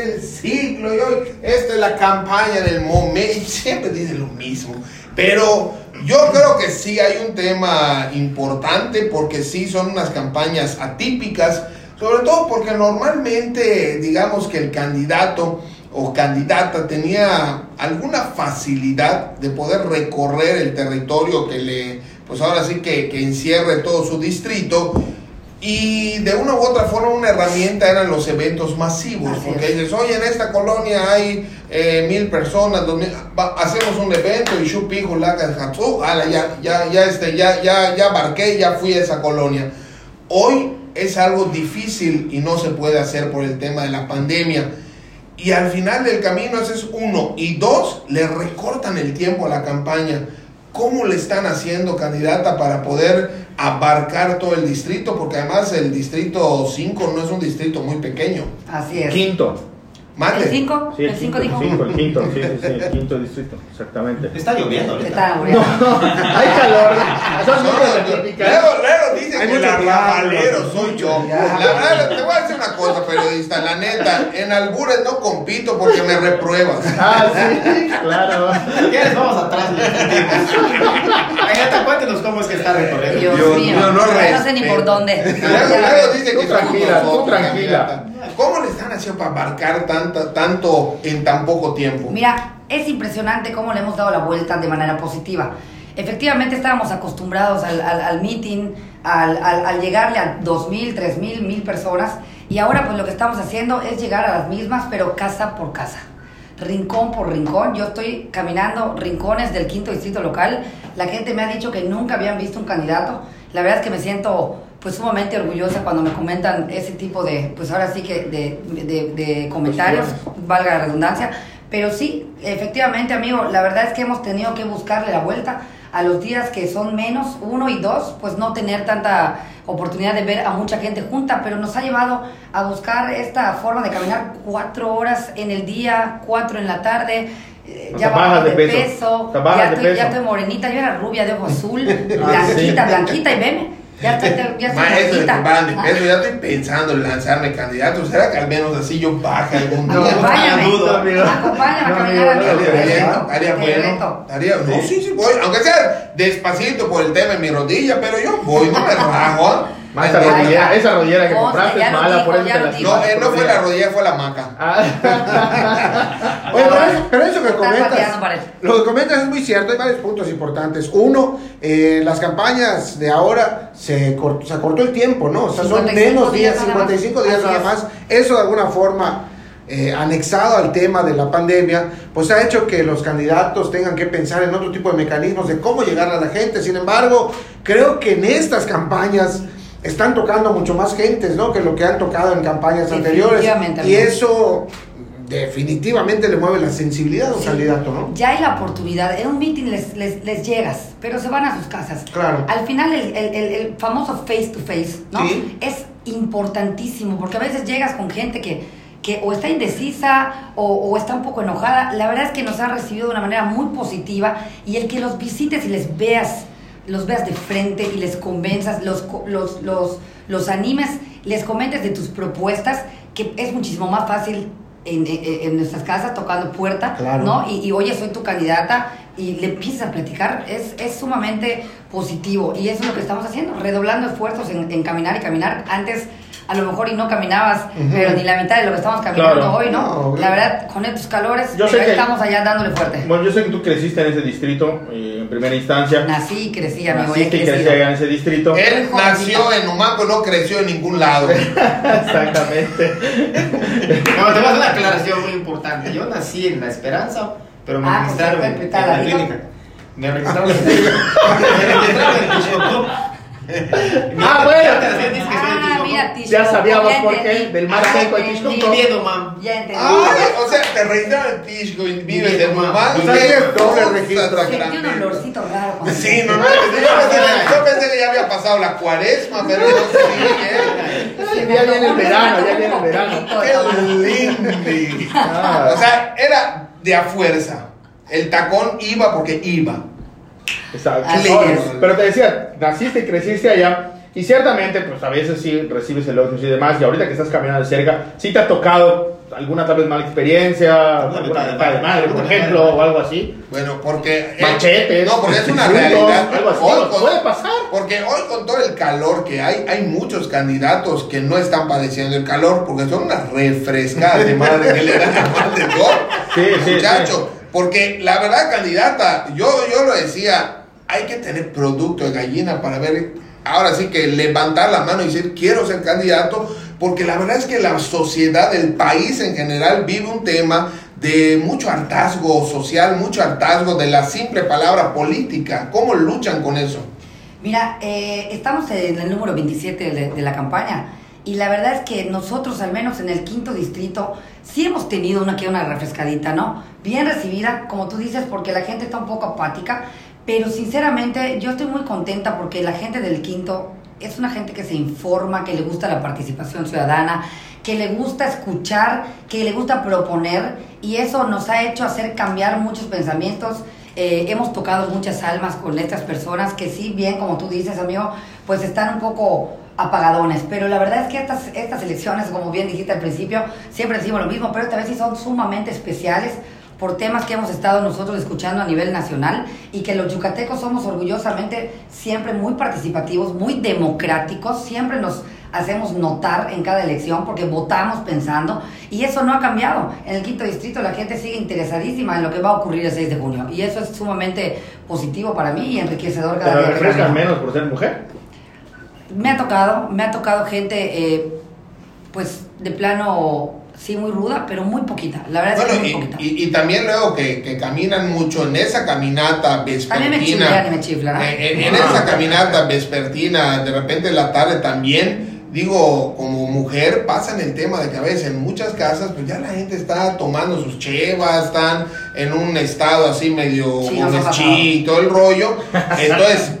del siglo y hoy esta es la campaña del momento. Siempre dicen lo mismo. Pero yo creo que sí hay un tema importante porque sí son unas campañas atípicas, sobre todo porque normalmente digamos que el candidato o candidata tenía alguna facilidad de poder recorrer el territorio que le, pues ahora sí que, que encierre todo su distrito y de una u otra forma una herramienta eran los eventos masivos, porque dices, oye, en esta colonia hay eh, mil personas, dos mil, hacemos un evento y Shupijo, Laga, ya, ya, ya, este, ya, ya, ya barqué, ya fui a esa colonia. Hoy es algo difícil y no se puede hacer por el tema de la pandemia. Y al final del camino ese es uno. Y dos, le recortan el tiempo a la campaña. ¿Cómo le están haciendo, candidata, para poder abarcar todo el distrito? Porque además el distrito 5 no es un distrito muy pequeño. Así es. Quinto. ¿El 5? Sí, el 5 dijo. Cinco, el quinto, sí, sí, sí, el quinto distrito, exactamente. Está lloviendo ahorita. Está lloviendo. No, hay calor. Son no, luego, luego dice que el arrabalero soy yo. La verdad, te voy a decir una cosa, periodista. La neta, en albures no compito porque me repruebas. Ah, sí, claro. ¿Quieres? Vamos atrás. Agatha, cuéntenos cómo es que está recorriendo. Dios, mío, no, no, no, sé ni por dónde. Luego, dice que tranquila, tú tranquila. ¿Cómo le están haciendo para abarcar tanta, tanto en tan poco tiempo? Mira, es impresionante cómo le hemos dado la vuelta de manera positiva. Efectivamente estábamos acostumbrados al, al, meeting, al, al, llegarle a 2.000, 3.000, 1.000 personas y ahora pues lo que estamos haciendo es llegar a las mismas, pero casa por casa, rincón por rincón. Yo estoy caminando rincones del quinto distrito local. La gente me ha dicho que nunca habían visto un candidato. La verdad es que me siento pues sumamente orgullosa cuando me comentan ese tipo de, pues ahora sí que de, de, comentarios, valga la redundancia. Pero sí, efectivamente, amigo, la verdad es que hemos tenido que buscarle la vuelta a los días que son menos, uno y dos, pues no tener tanta oportunidad de ver a mucha gente junta, pero nos ha llevado a buscar esta forma de caminar cuatro horas en el día, cuatro en la tarde, eh, ya bajas de, peso, ya, estoy, ya estoy morenita, yo era rubia de ojo azul, ah, blanquita, blanquita y veme ya estoy, ya estoy Maestro, de peso, ya estoy pensando en lanzarme candidato. ¿Será que al menos así yo baje algún día? Acompáñame, no, amigo. acompáñame a caminar no, Estaría bueno, estaría bueno. No, sí, sí, voy. Aunque sea despacito por el tema de mi rodilla, pero yo voy, no me rajo. Esa, rodillera, esa rodillera que compraste es mala, por eso te la No, eh, no fue la rodilla, fue la maca. Ah. Oye, pero, eso, que comentas, lo que comentas es muy cierto, hay varios puntos importantes. Uno, eh, las campañas de ahora se, cortó, se cortó el tiempo, ¿no? O sea, son menos días, 55 días nada más. Eso de alguna forma... Eh, anexado al tema de la pandemia, pues ha hecho que los candidatos tengan que pensar en otro tipo de mecanismos de cómo llegar a la gente. Sin embargo, creo que en estas campañas están tocando mucho más gentes, ¿no? Que lo que han tocado en campañas anteriores. Y eso definitivamente le mueve la sensibilidad a un candidato, ¿no? Ya hay la oportunidad, en un meeting les, les, les, llegas, pero se van a sus casas. Claro. Al final el, el, el, famoso face to face, ¿no? Es importantísimo, porque a veces llegas con gente que, que o está indecisa o, o, está un poco enojada. La verdad es que nos han recibido de una manera muy positiva y el que los visites y les veas los veas de frente y les convenzas, los, los, los, los animes, les comentes de tus propuestas, que es muchísimo más fácil en, en, nuestras casas tocando puerta, ¿no? Y, y, oye, soy tu candidata y le empiezas a platicar, es, es sumamente positivo y eso es lo que estamos haciendo, redoblando esfuerzos en, en caminar y caminar. Antes a lo mejor y no caminabas, pero ni la mitad de lo que estamos caminando hoy, ¿no? La verdad, con estos calores, yo estamos allá dándole fuerte. Bueno, yo sé que tú creciste en ese distrito eh, en primera instancia. Nací y crecí, amigo. Naciste y crecí allá en ese distrito. Él nació en Humaco, no creció en ningún lado. Exactamente. no, te voy a hacer una aclaración muy importante. Yo nací en La Esperanza, pero me ah, pues, registraron en, en, la clínica. Me registraron en, me registraron en ah, bueno. Ah, mira, Ya sabíamos por qué. Del mar seco al Tishko. miedo, mam. Ya entendí. Ah, o sea, te registraron en Tishko y vives de mamá. O sea, tienes doble registro. Sentí un olorcito raro. Sí, no, no. Yo pensé que ya había pasado la cuaresma, pero no sé bien. Ya viene el verano, ya viene el verano. Qué lindo. O sea, era de a fuerza. El tacón iba porque iba. Exacto. Pero te decía, naciste y creciste allá. Y ciertamente, pues a veces sí recibes elogios y demás. Y ahorita que estás caminando de cerca, sí te ha tocado alguna tal vez mala experiencia, alguna de madre, por ejemplo, o algo así. Bueno, porque. Machetes. no, porque es una realidad. Algo así, hoy, puede pasar. Porque hoy, con todo el calor que hay, hay muchos candidatos que no están padeciendo el calor porque son unas refrescadas de madre que le dan a de Sí, sí, muchacho. Porque la verdad, candidata, yo, yo lo decía, hay que tener producto de gallina para ver, ahora sí que levantar la mano y decir, quiero ser candidato, porque la verdad es que la sociedad, el país en general vive un tema de mucho hartazgo social, mucho hartazgo de la simple palabra política. ¿Cómo luchan con eso? Mira, eh, estamos en el número 27 de, la campaña y la verdad es que nosotros, al menos en el quinto distrito, sí hemos tenido una que una refrescadita, ¿no? Bien recibida, como tú dices, porque la gente está un poco apática, pero sinceramente yo estoy muy contenta porque la gente del quinto es una gente que se informa, que le gusta la participación ciudadana, que le gusta escuchar, que le gusta proponer y eso nos ha hecho hacer cambiar muchos pensamientos. Eh, hemos tocado muchas almas con estas personas que sí, bien como tú dices, amigo, pues están un poco apagadones, pero la verdad es que estas, estas elecciones, como bien dijiste al principio, siempre decimos lo mismo, pero esta vez sí son sumamente especiales por temas que hemos estado nosotros escuchando a nivel nacional y que los yucatecos somos orgullosamente siempre muy participativos, muy democráticos, siempre nos hacemos notar en cada elección porque votamos pensando y eso no ha cambiado. En el quinto distrito la gente sigue interesadísima en lo que va a ocurrir el 6 de junio y eso es sumamente positivo para mí y enriquecedor cada ¿Pero día. menos por ser mujer? Me ha tocado, me ha tocado gente eh, pues de plano Sí, muy ruda, pero muy poquita. La verdad es que muy y, poquita. Y, también luego que, que, caminan mucho en esa caminata vespertina. me me chifla, en, en, esa caminata vespertina, de repente en la tarde también, digo, como mujer, pasan el tema de que a veces en muchas casas, pues ya la gente está tomando sus chevas, están en un estado así medio sí, y todo el rollo. Entonces,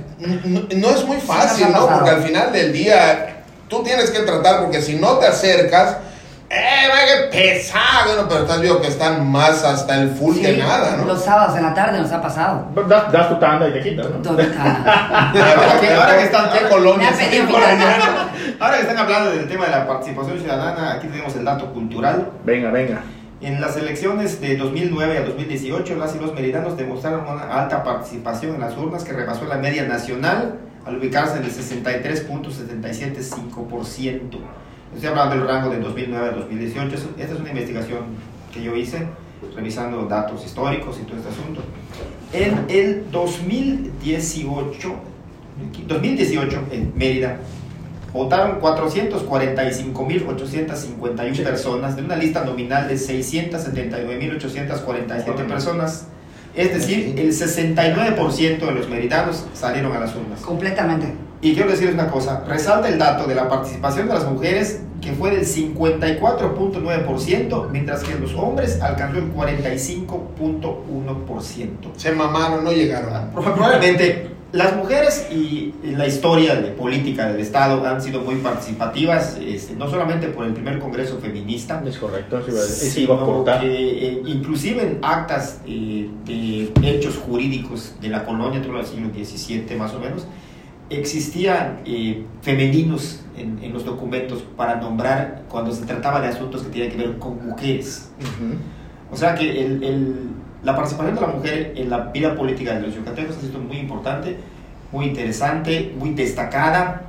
no, es muy fácil, ¿no? Porque al final del día, tú tienes que tratar, porque si no te acercas ¡Eh, qué pesado! Bueno, pero estás viendo que están más hasta el full que nada, ¿no? Los sábados en la tarde nos ha pasado. Das, das tu tanda y te quitas, ¿no? ahora, que, ahora que están ¿qué colonia? Ahora que están hablando del tema de la participación ciudadana, aquí tenemos el dato cultural. Venga, venga. En las elecciones de 2009 a 2018, las y los meridanos demostraron una alta participación en las urnas que rebasó la media nacional al ubicarse en el 63.775%. Estoy hablando del rango de 2009 a 2018. Esta es una investigación que yo hice, revisando datos históricos y todo este asunto. En el 2018, 2018 en Mérida, votaron 445.851 personas de una lista nominal de 679.847 personas. Es decir, el 69% de los meridanos salieron a las urnas. Completamente. Y quiero decirles una cosa, resalta el dato de la participación de las mujeres que fue del 54.9%, mientras que los hombres alcanzó el 45.1%. Se mamaron, no llegaron. Probablemente las mujeres y la historia de política del Estado han sido muy participativas, este, no solamente por el primer Congreso Feminista. Es correcto, sí, iba a eh, inclusive en actas eh, de hechos jurídicos de la colonia, todo el siglo XVII más o menos, existían eh, femeninos en, los documentos para nombrar cuando se trataba de asuntos que tenían que ver con mujeres. O sea que el, la participación de la mujer en la vida política de los yucatecos ha sido muy importante, muy interesante, muy destacada.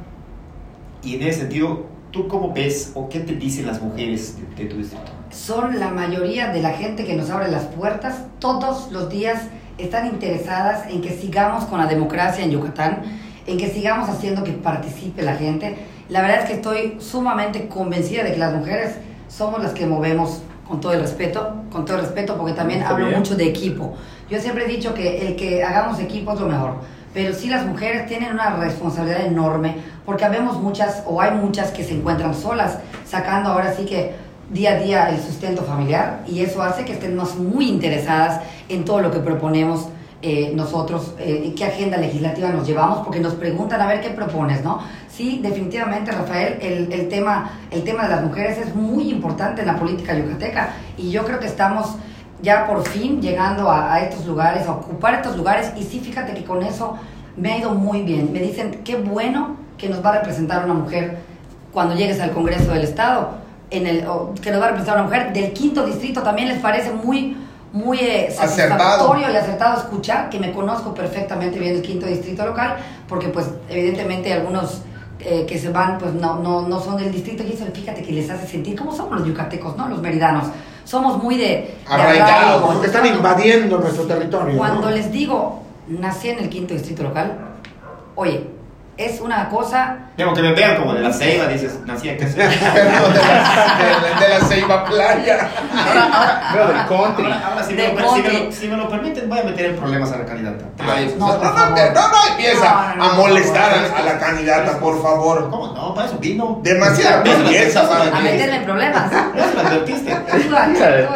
Y en ese sentido, ¿tú cómo ves o qué te dicen las mujeres de, de tu distrito? Son la mayoría de la gente que nos abre las puertas todos los días están interesadas en que sigamos con la democracia en Yucatán en que sigamos haciendo que participe la gente. La verdad es que estoy sumamente convencida de que las mujeres somos las que movemos con todo el respeto, con todo el respeto, porque también hablo mucho de equipo. Yo siempre he dicho que el que hagamos equipo es lo mejor, pero sí las mujeres tienen una responsabilidad enorme, porque habemos muchas, o hay muchas que se encuentran solas, sacando ahora sí que día a día el sustento familiar, y eso hace que estemos muy interesadas en todo lo que proponemos eh, nosotros, eh, qué agenda legislativa nos llevamos, porque nos preguntan a ver qué propones, ¿no? Sí, definitivamente, Rafael, el, el, tema, el tema de las mujeres es muy importante en la política yucateca y yo creo que estamos ya por fin llegando a, a estos lugares, a ocupar estos lugares y sí, fíjate que con eso me ha ido muy bien. Me dicen, qué bueno que nos va a representar una mujer cuando llegues al Congreso del Estado en el, que nos va a representar una mujer, del quinto distrito también les parece muy muy eh, satisfactorio y acertado escuchar que me conozco perfectamente bien el quinto distrito local, porque pues evidentemente algunos eh, que se van pues no, no, no son del distrito y eso fíjate que les hace sentir como somos los yucatecos, ¿no? Los meridanos. Somos muy de... Arraigados, porque están invadiendo nuestro territorio. Cuando les digo, nací en el quinto distrito local, oye, es una cosa. Tengo que me vean como de la ceiba, dices, nací aquí. de, la, de, la ceiba playa. Ahora, ahora, del country. Ahora, si, me lo, si, me lo, permiten, voy a meter en problemas a la candidata. no, no, no, no, empieza a molestar a, la candidata, por favor. ¿Cómo? No, para eso vino. Demasiado empieza A meterme en problemas. Eso me advertiste.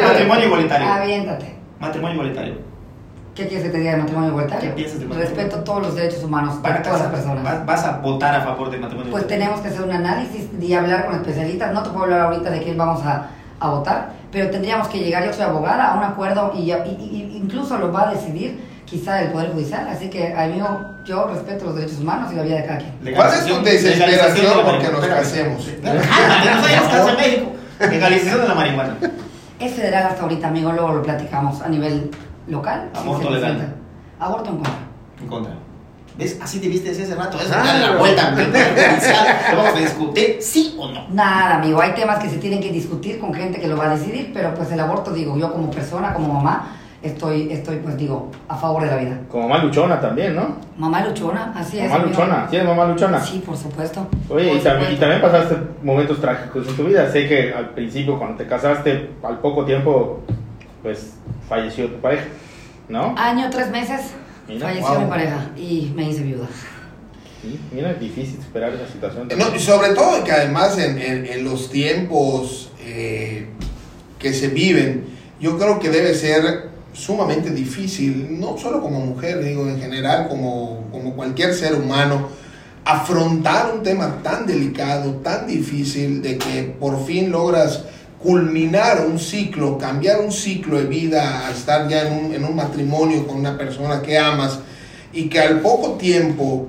Matrimonio igualitario. Aviéntate. Matrimonio igualitario. ¿Qué quieres que te diga de matrimonio igualitario? ¿Qué piensas de matrimonio? Respeto todos los derechos humanos para, todas las personas. ¿Vas, a votar a favor del matrimonio Pues tenemos que hacer un análisis y hablar con especialistas. No te puedo hablar ahorita de quién vamos a, a votar, pero tendríamos que llegar, yo soy abogada, a un acuerdo y, y, incluso lo va a decidir quizá el Poder Judicial. Así que, amigo, yo respeto los derechos humanos y la vida de cada quien. ¿Cuál es tu desesperación porque nos casemos? En México. Legalización de la marihuana. Es federal hasta ahorita, amigo, luego lo platicamos a nivel local. Aborto legal. Aborto en contra. En contra. ¿Ves? Así te viste ese rato. Eso ah, la vuelta. vamos a discutir sí o no. Nada, amigo. Hay temas que se tienen que discutir con gente que lo va a decidir, pero pues el aborto, digo, yo como persona, como mamá, estoy, estoy pues digo, a favor de la vida. Como mamá luchona también, ¿no? Mamá luchona, así es. Mamá luchona, ¿sí mamá luchona? Sí, por supuesto. Oye, y, También, y, también, pasaste momentos trágicos en tu vida. Sé que al principio, cuando te casaste, al poco tiempo, pues falleció tu pareja. ¿no? Año, tres meses, falleció mi pareja y me hice viuda. mira, es difícil superar esa situación. No, y sobre todo que además en, en, los tiempos eh, que se viven, yo creo que debe ser sumamente difícil, no solo como mujer, digo, en general, como, como cualquier ser humano, afrontar un tema tan delicado, tan difícil, de que por fin logras culminar un ciclo, cambiar un ciclo de vida, a estar ya en un, en un matrimonio con una persona que amas y que al poco tiempo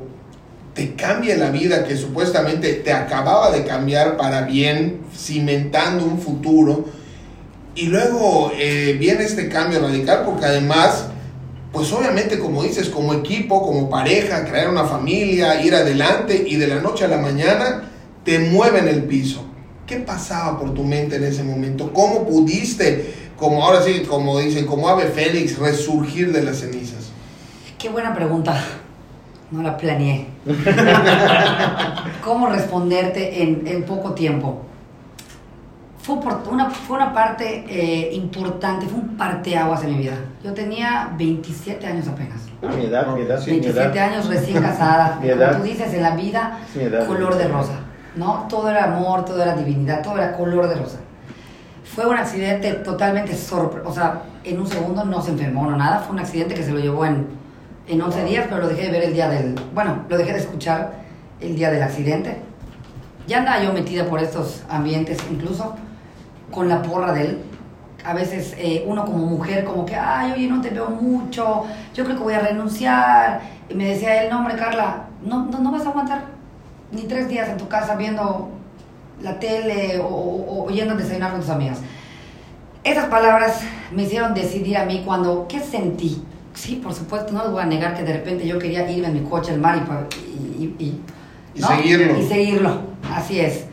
te cambie la vida que supuestamente te acababa de cambiar para bien, cimentando un futuro. Y luego eh, viene este cambio radical porque además, pues obviamente como dices, como equipo, como pareja, crear una familia, ir adelante y de la noche a la mañana te mueven el piso. ¿Qué pasaba por tu mente en ese momento? ¿Cómo pudiste, como ahora sí, como dicen, como ave Félix, resurgir de las cenizas? Qué buena pregunta. No la planeé. ¿Cómo responderte en, poco tiempo? Fue, una, fue una parte eh, importante, fue un parteaguas en mi vida. Yo tenía 27 años apenas. Ah, mi edad, mi edad, 27 años recién casada. Como tú dices, en la vida, color de rosa. ¿No? Todo era amor, todo era divinidad, todo era color de rosa. Fue un accidente totalmente sorprendente, o sea, en un segundo no se enfermó, no nada, fue un accidente que se lo llevó en, en 11 días, pero lo dejé de ver el día del, bueno, lo dejé de escuchar el día del accidente. Ya andaba yo metida por estos ambientes, incluso con la porra de él. A veces eh, uno como mujer, como que, ay, oye, no te veo mucho, yo creo que voy a renunciar. Y me decía él, no, hombre, Carla, no, no, no vas a aguantar ni tres días en tu casa viendo la tele o, yendo a desayunar con tus amigas. Esas palabras me hicieron decidir a mí cuando, ¿qué sentí? Sí, por supuesto, no les voy a negar que de repente yo quería irme en mi coche al mar y, y, y, seguirlo. Y seguirlo, así es.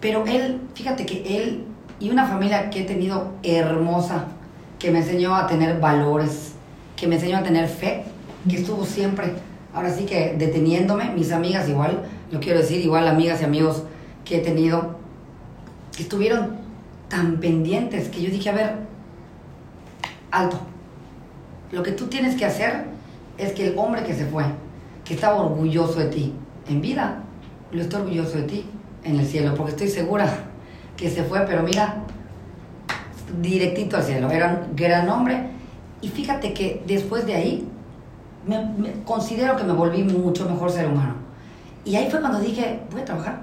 Pero él, fíjate que él y una familia que he tenido hermosa, que me enseñó a tener valores, que me enseñó a tener fe, que estuvo siempre ahora sí que deteniéndome, mis amigas igual, lo quiero decir, igual amigas y amigos que he tenido, que estuvieron tan pendientes que yo dije, a ver, alto, lo que tú tienes que hacer es que el hombre que se fue, que estaba orgulloso de ti en vida, lo estoy orgulloso de ti en el cielo, porque estoy segura que se fue, pero mira, directito al cielo, era un gran hombre. Y fíjate que después de ahí, me, considero que me volví mucho mejor ser humano. Y ahí fue cuando dije, voy a trabajar,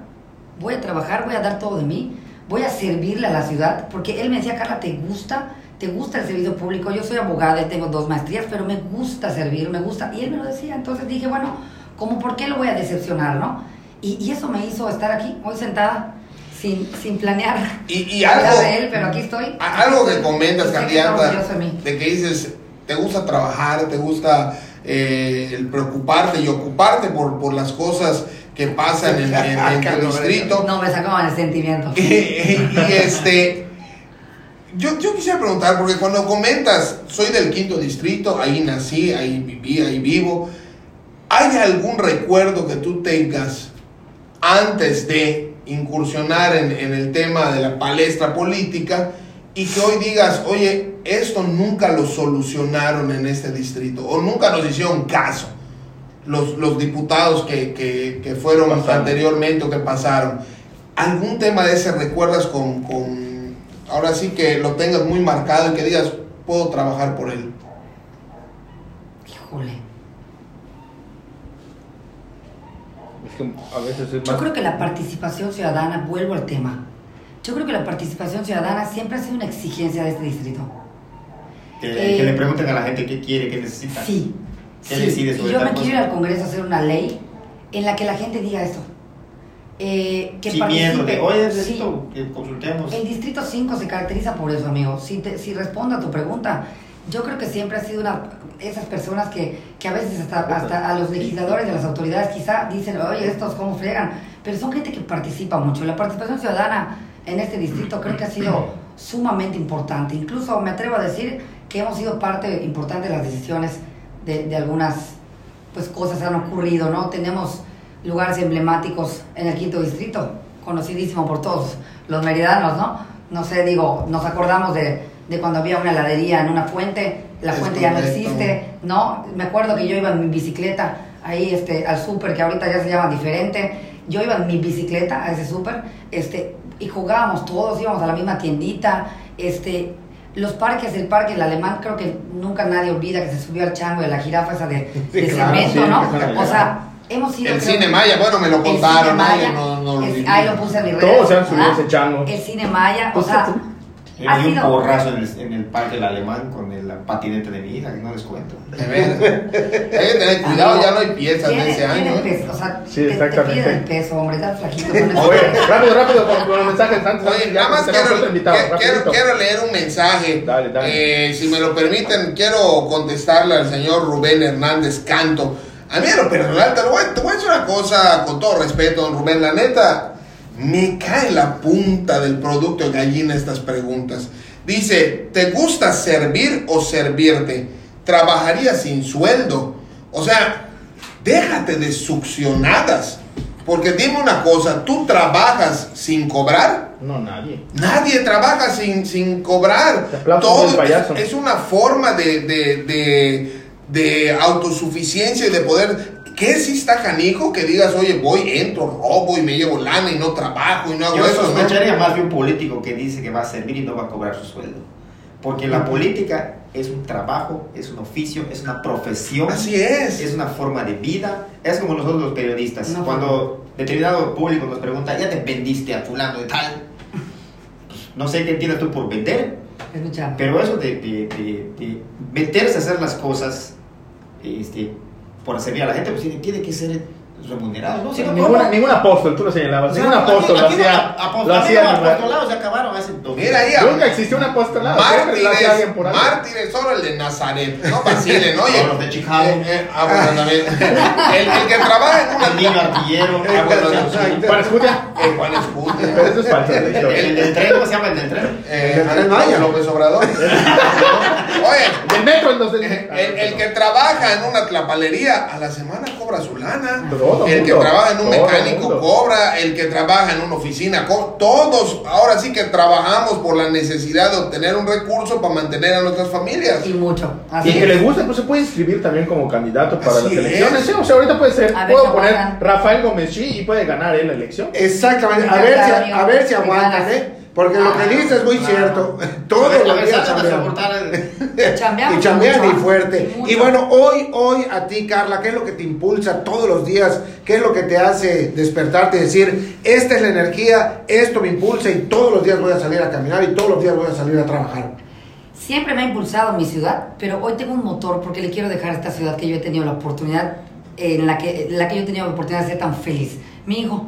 voy a trabajar, voy a dar todo de mí, voy a servirle a la ciudad, porque él me decía, Carla, ¿te gusta? ¿Te gusta el servicio público? Yo soy abogada y tengo dos maestrías, pero me gusta servir, me gusta. Y él me lo decía, entonces dije, bueno, ¿cómo por qué lo voy a decepcionar, no? Y, y eso me hizo estar aquí, hoy sentada, sin, sin planear. Y, y algo, de él, pero aquí estoy. Algo que comentas, candidata, de que dices, te gusta trabajar, te gusta eh, el preocuparte y ocuparte por, por las cosas que pasan en, en, el distrito. No, me sacaban el sentimiento. y este, yo, yo quisiera preguntar, porque cuando comentas, soy del quinto distrito, ahí nací, ahí viví, ahí vivo, ¿hay algún recuerdo que tú tengas antes de incursionar en, en el tema de la palestra política y que hoy digas, oye, esto nunca lo solucionaron en este distrito o nunca nos hicieron caso? Los, los diputados que, que, que fueron anteriormente o que pasaron. ¿Algún tema de ese recuerdas con, con, ahora sí que lo tengas muy marcado y que digas, puedo trabajar por él? Híjole. Es que a veces es Yo creo que la participación ciudadana, vuelvo al tema, yo creo que la participación ciudadana siempre ha sido una exigencia de este distrito. Que, eh, le pregunten a la gente qué quiere, qué necesita. Sí. ¿Qué decide sobre Yo me quiero ir al Congreso a hacer una ley en la que la gente diga esto. Eh, que Sin miedo de, oye, necesito que consultemos. El Distrito 5 se caracteriza por eso, amigo. Si, te, si respondo a tu pregunta, yo creo que siempre ha sido una esas personas que, que a veces hasta, hasta a los legisladores de las autoridades quizá dicen, oye, estos cómo fregan, pero son gente que participa mucho. La participación ciudadana en este distrito creo que ha sido sumamente importante. Incluso me atrevo a decir que hemos sido parte importante de las decisiones de, de algunas pues, cosas que han ocurrido, ¿no? Tenemos lugares emblemáticos en el quinto distrito, conocidísimo por todos los meridanos, ¿no? No sé, digo, nos acordamos de, de cuando había una heladería en una fuente, la fuente ya no existe, ¿no? Me acuerdo que yo iba en mi bicicleta ahí este, al súper, que ahorita ya se llama diferente, yo iba en mi bicicleta a ese súper, este, y jugábamos todos, íbamos a la misma tiendita, este, los parques, el parque, el alemán, creo que nunca nadie olvida que se subió al chango de la jirafa esa de, cemento, ¿no? O sea, hemos ido... El cine Maya, bueno, me lo contaron, ¿no? no, ahí lo puse en mi red. Todos se han subido ese chango. El cine Maya, o sea... Hay un porrazo en el, en el, parque del alemán con el patinete de mi hija, que no les cuento. Hay que tener cuidado, ya no hay piezas de ese año. ¿eh? Peso, o sea, sí, exactamente. Te, el peso, hombre, está flaquito. Oye, rápido, rápido, con, los mensajes antes. Oye, nada más quiero, quiero, quiero, leer un mensaje. Dale, dale. Eh, si me lo permiten, quiero contestarle al señor Rubén Hernández Canto. A mí, a lo personal, te, voy, te voy a decir una cosa con todo respeto, don Rubén. La neta, me cae la punta del producto de gallina estas preguntas. Dice, ¿te gusta servir o servirte? ¿Trabajarías sin sueldo? O sea, déjate de succionadas. Porque dime una cosa, ¿tú trabajas sin cobrar? No, nadie. Nadie trabaja sin, sin cobrar. Todo es, una forma de, de, de, de autosuficiencia y de poder ¿Qué si está canijo que digas, oye, voy, entro, robo y me llevo lana y no trabajo y no hago Yo eso? Yo sospecharía más de un político que dice que va a servir y no va a cobrar su sueldo. Porque la política es un trabajo, es un oficio, es una profesión. Así es. Es una forma de vida. Es como nosotros los periodistas. Cuando determinado público nos pregunta, ¿ya te vendiste a fulano de tal? Pues, no sé qué entiendes tú por vender. Pero eso de, de, de, de meterse a hacer las cosas, este, por servir a la gente, pues tiene que ser remunerado, ¿no? Si no ninguna, ningún apóstol, tú lo señalabas, ningún apóstol lo hacía. lo hacía apostolados se acabaron hace dos Mira ahí, nunca existió un apostolado. Mártires, mártires, solo el de Nazaret, no vacilen, oye. los de Chicago. Eh, eh, ah, bueno, también. El, el, que trabaja en una. El niño artillero. Ah, bueno, Juan Escutia. El Juan Escutia. Pero eso es falso. El del tren, ¿cómo se llama el del tren? Eh, el Maya. López Obrador. Oye. El metro. El que trabaja en una tlapalería, a la semana cobra su lana. El que trabaja en un mecánico cobra, el que trabaja en una oficina cobra. Todos ahora sí que trabajamos por la necesidad de obtener un recurso para mantener a nuestras familias. Y mucho. y que le gusta, pues se puede inscribir también como candidato para las elecciones. Sí, o sea, ahorita puede ser, puedo poner Rafael Gómez y puede ganar él la elección. Exactamente. A ver si, a ver si aguantan, ¿eh? Porque lo que dices es muy cierto. Todos los días chambean. y chambean y fuerte. Y, bueno, hoy, hoy a ti, Carla, ¿qué es lo que te impulsa todos los días? ¿Qué es lo que te hace despertarte y decir, esta es la energía, esto me impulsa y todos los días voy a salir a caminar y todos los días voy a salir a trabajar? Siempre me ha impulsado mi ciudad, pero hoy tengo un motor porque le quiero dejar a esta ciudad que yo he tenido la oportunidad, en la que, la que yo he tenido la oportunidad de ser tan feliz. Mi hijo,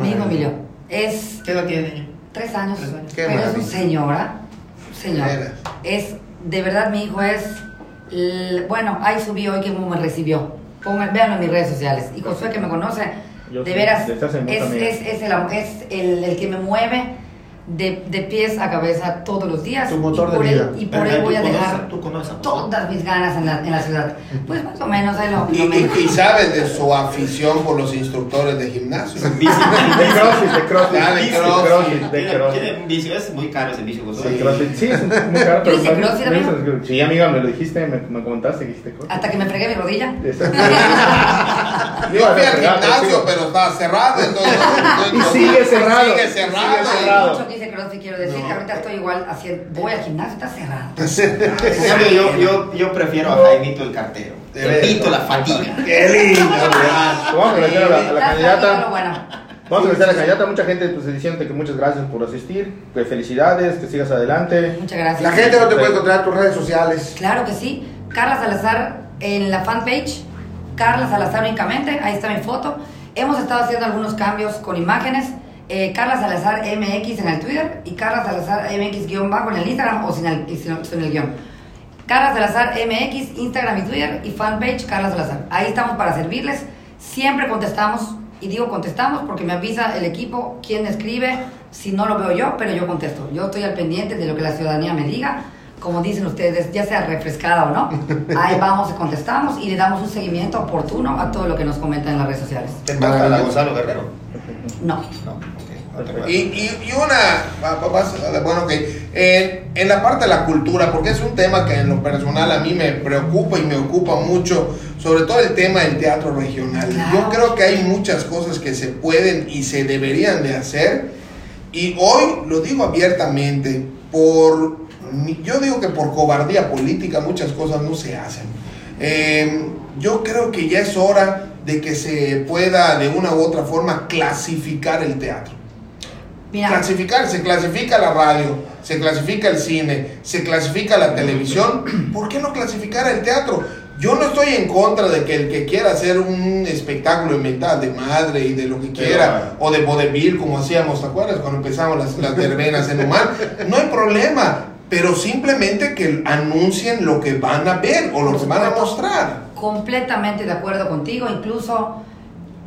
mi hijo Emilio Es ¿Qué edad tiene? Tres años, Tres años. Qué pero es un señora, señor. De veras. Es, de verdad, mi hijo es, l- bueno, ahí subí hoy que cómo me recibió. Pongan, véanlo en mis redes sociales. Y Josué que me conoce, Yo de sí, veras, es, es, es, el, am- es el, el que me mueve de, de pies a cabeza todos los días. Tu motor y de por vida. Él, y por él voy a conoces- dejar tú conoces a- todas mis ganas en la, en la ciudad. Pues más o menos, ahí lo, Y, lo y, menos. y sabes de su afición por los instructores de gimnasio. De CrossFit, de CrossFit. Ah, de de CrossFit. CrossFit, de CrossFit. vicio, es muy caro ese CrossFit. Sí, es muy caro, pero ¿Dice más- CrossFit, amigo? Sí, amiga, me lo dijiste, me, me comentaste que hiciste CrossFit. Hasta que me fregué mi rodilla. Yo fui al gimnasio, pero estaba cerrado. Entonces, Y sigue cerrado. Sigue Y cerrado. CrossFit, quiero decir que ahorita estoy igual haciendo, voy al gimnasio, está cerrado. Yo, yo, yo prefiero a Jaimito el cartero. Evito la fatiga. Qué lindo. Vamos a agradecer a la, a candidata. bueno. Vamos a agradecer a la candidata. Mucha gente pues, diciendo que muchas gracias por asistir. Que felicidades, que sigas adelante. Muchas gracias. La gente no te puede encontrar en tus redes sociales. Claro que sí. Carla Salazar en la fanpage. Carla Salazar únicamente. Ahí está mi foto. Hemos estado haciendo algunos cambios con imágenes. Eh, Carla Salazar MX en el Twitter y Carla Salazar MX guion bajo en el Instagram o sin el, sin, sin el guion. Carla Salazar MX, Instagram y Twitter y fanpage Carla Salazar. Ahí estamos para servirles. Siempre contestamos y digo contestamos porque me avisa el equipo quién escribe. Si no lo veo yo, pero yo contesto. Yo estoy al pendiente de lo que la ciudadanía me diga. Como dicen ustedes, ya sea refrescada o no, ahí vamos y contestamos y le damos un seguimiento oportuno a todo lo que nos comentan en las redes sociales. ¿Te la Gonzalo Guerrero? No. No, Y, y, y una, bueno, que en, en la parte de la cultura, porque es un tema que en lo personal a mí me preocupa y me ocupa mucho, sobre todo el tema del teatro regional. Claro. Yo creo que hay muchas cosas que se pueden y se deberían de hacer, y hoy lo digo abiertamente, por, yo digo que por cobardía política muchas cosas no se hacen. Eh, yo creo que ya es hora de que se pueda de una u otra forma clasificar el teatro. Mira, Clasificar, se clasifica la radio, se clasifica el cine, se clasifica la televisión. ¿Por qué no clasificar el teatro? Yo no estoy en contra de que el que quiera hacer un espectáculo mental de madre y de lo que quiera, o de vodevil como hacíamos, ¿te acuerdas? Cuando empezamos las, las verbenas en Oman. No hay problema, pero simplemente que anuncien lo que van a ver o lo que van a mostrar. completamente de acuerdo contigo, incluso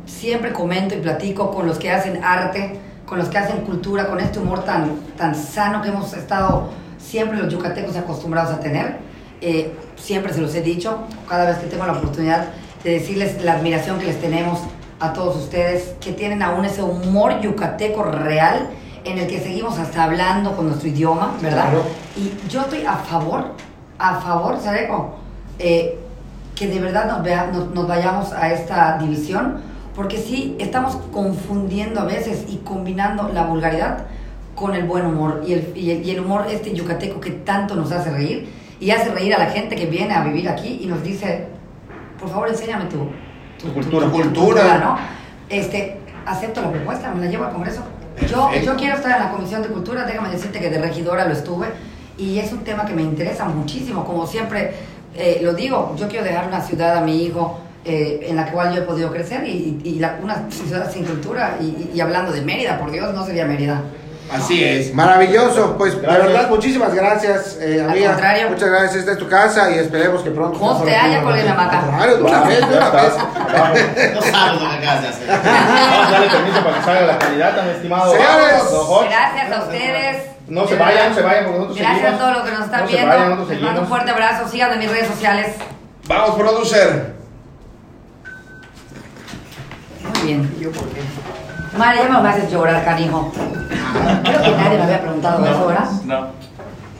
siempre comento y platico con los que hacen arte, con los que hacen cultura, con este humor tan, tan sano que hemos estado siempre los yucatecos acostumbrados a tener. Eh, siempre se los he dicho, cada vez que tengo la oportunidad de decirles la admiración que les tenemos a todos ustedes, que tienen aún ese humor yucateco real en el que seguimos hasta hablando con nuestro idioma, ¿verdad? Claro. Y yo estoy a favor, a favor, Sareco, eh, que de verdad nos, vea- nos, nos vayamos a esta división, porque sí estamos confundiendo a veces y combinando la vulgaridad con el buen humor y el, y el, y el humor este yucateco que tanto nos hace reír y hace reír a la gente que viene a vivir aquí y nos dice, por favor, enséñame tu, Tu cultura. Tu cultura. ¿no? Este, acepto la propuesta, me la llevo al Congreso. Yo, yo quiero estar en la Comisión de Cultura, déjame decirte que de regidora lo estuve y es un tema que me interesa muchísimo, como siempre eh, lo digo, yo quiero dejar una ciudad a mi hijo eh, en la cual yo he podido crecer y, y la- una ciudad sin cultura y, hablando de Mérida, por Dios, no sería Mérida. Así es. Maravilloso, pues de Gracias. verdad muchísimas gracias, eh, Al amiga. contrario. Muchas gracias, esta es tu casa y esperemos que pronto. Estés te haya por la. Claro, de una vez, de una vez. Vamos. No sabes lo que acabas de hacer. Vamos a darle permiso para que salga la candidata, mi estimado. Señores. Gracias a ustedes. No se De vayan, no se vayan, porque nosotros Gracias seguimos. a todos los que nos están No se viendo. vayan, nosotros Les mando un fuerte abrazo. Síganme en mis redes sociales. Vamos, producer. Muy bien. María, ya me haces llorar, canijo. Creo que nadie me había preguntado eso, ¿verdad? No.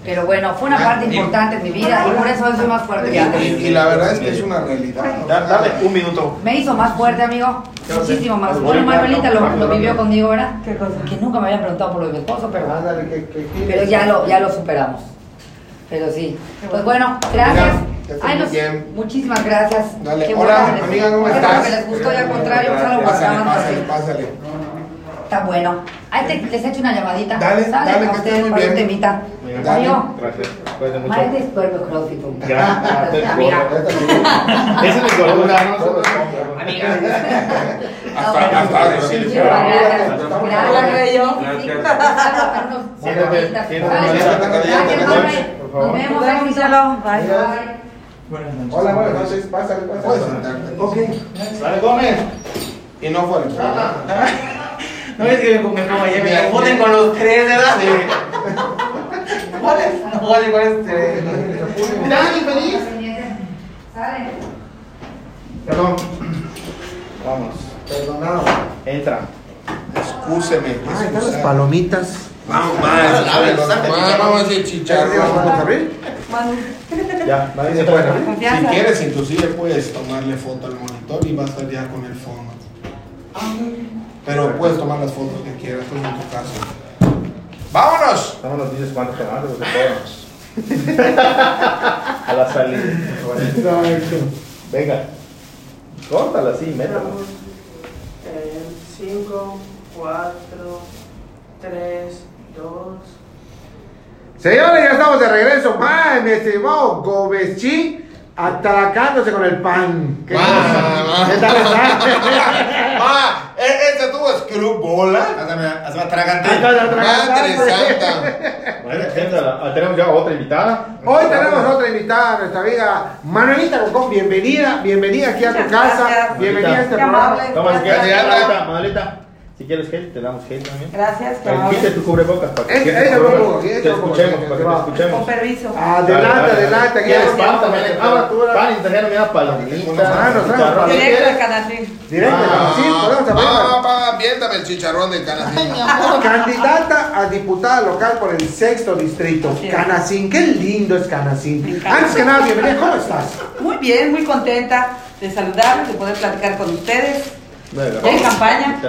Pero bueno, fue una parte importante en mi vida y por eso hoy soy más fuerte Y, que antes. y- la verdad es que es una realidad. Da- Dale un minuto. Me hizo más fuerte, amigo. Muchísimo más. Bueno, Manuelita lo, lo vivió conmigo, ¿verdad? Que nunca me habían preguntado por lo de mi esposo, pero, que- pero ya, lo, ya lo superamos. Pero sí. Pues bueno, gracias. Amiga, que estés Ay, muchísimas gracias. Dale. Qué Hola, bueno que les- amiga, ¿cómo estás? que les gustó y al contrario, pues Pásale, pásale, pásale. Está bueno. Ahí te, les echo una llamadita. Dale, Sale dale, a que estés muy bien. temita. Muy Gracias. Cuídate mucho. Más después CrossFit. Gracias. Amiga. Ese es gordura, ¿no? Amiga. Hasta, hasta, Gracias. Gracias. Nos vemos, Bye. Buenas noches. Hola, buenas noches. Pásale, pásale. Puedes sentarte. Ok. Vale, Gómez. Y no fue. No es que me ayer, me confunden con los tres, ¿verdad? Sí. ¿Cuáles? No, ¿cuáles? ¿Cuáles? Dani, feliz. Sale. Perdón. Vamos. Perdonado. Entra. Excúseme. Ah, están las palomitas. Vamos, más. Vamos a hacer chicharrón. ¿Vamos a abrir? Ya, nadie se puede Si quieres, inclusive puedes tomarle foto al monitor y vas a estar ya con el fondo. Pero puedes tomar las fotos que quieras, todo en tu caso. ¡Vámonos! Vámonos, dices tomates, porque A la salida. Venga. Córtala así, métala. 5, 4, 3, 2. Señores, ya estamos de regreso. Man, mi estimado Gobechi atracándose con el pan. ¿Qué, tal está? Ma, ese tuvo screwbola. Hazme atragante. Madre santa. Tenemos ya otra invitada. Hoy tenemos otra invitada, nuestra amiga Manuelita Cocón. Bienvenida, bienvenida aquí a tu casa. Bienvenida a este programa. Toma, Manuelita. Si quieres gel, te damos gel también. Gracias. Quite tu cubrebocas para que te escuchemos, para que te escuchemos. Con permiso. Adelante, adelante. ¿Quieres pan también? Pan italiano, mira, palomita. Directo de Canacín. Directo de Canacín, podemos Ah, viéndame el chicharrón de Canacín. Candidata a diputada local por el sexto distrito. Canacín, qué lindo es Canacín. Antes que nada, bienvenida, ¿cómo estás? Muy bien, muy contenta de saludarlos, de poder platicar con ustedes. En campaña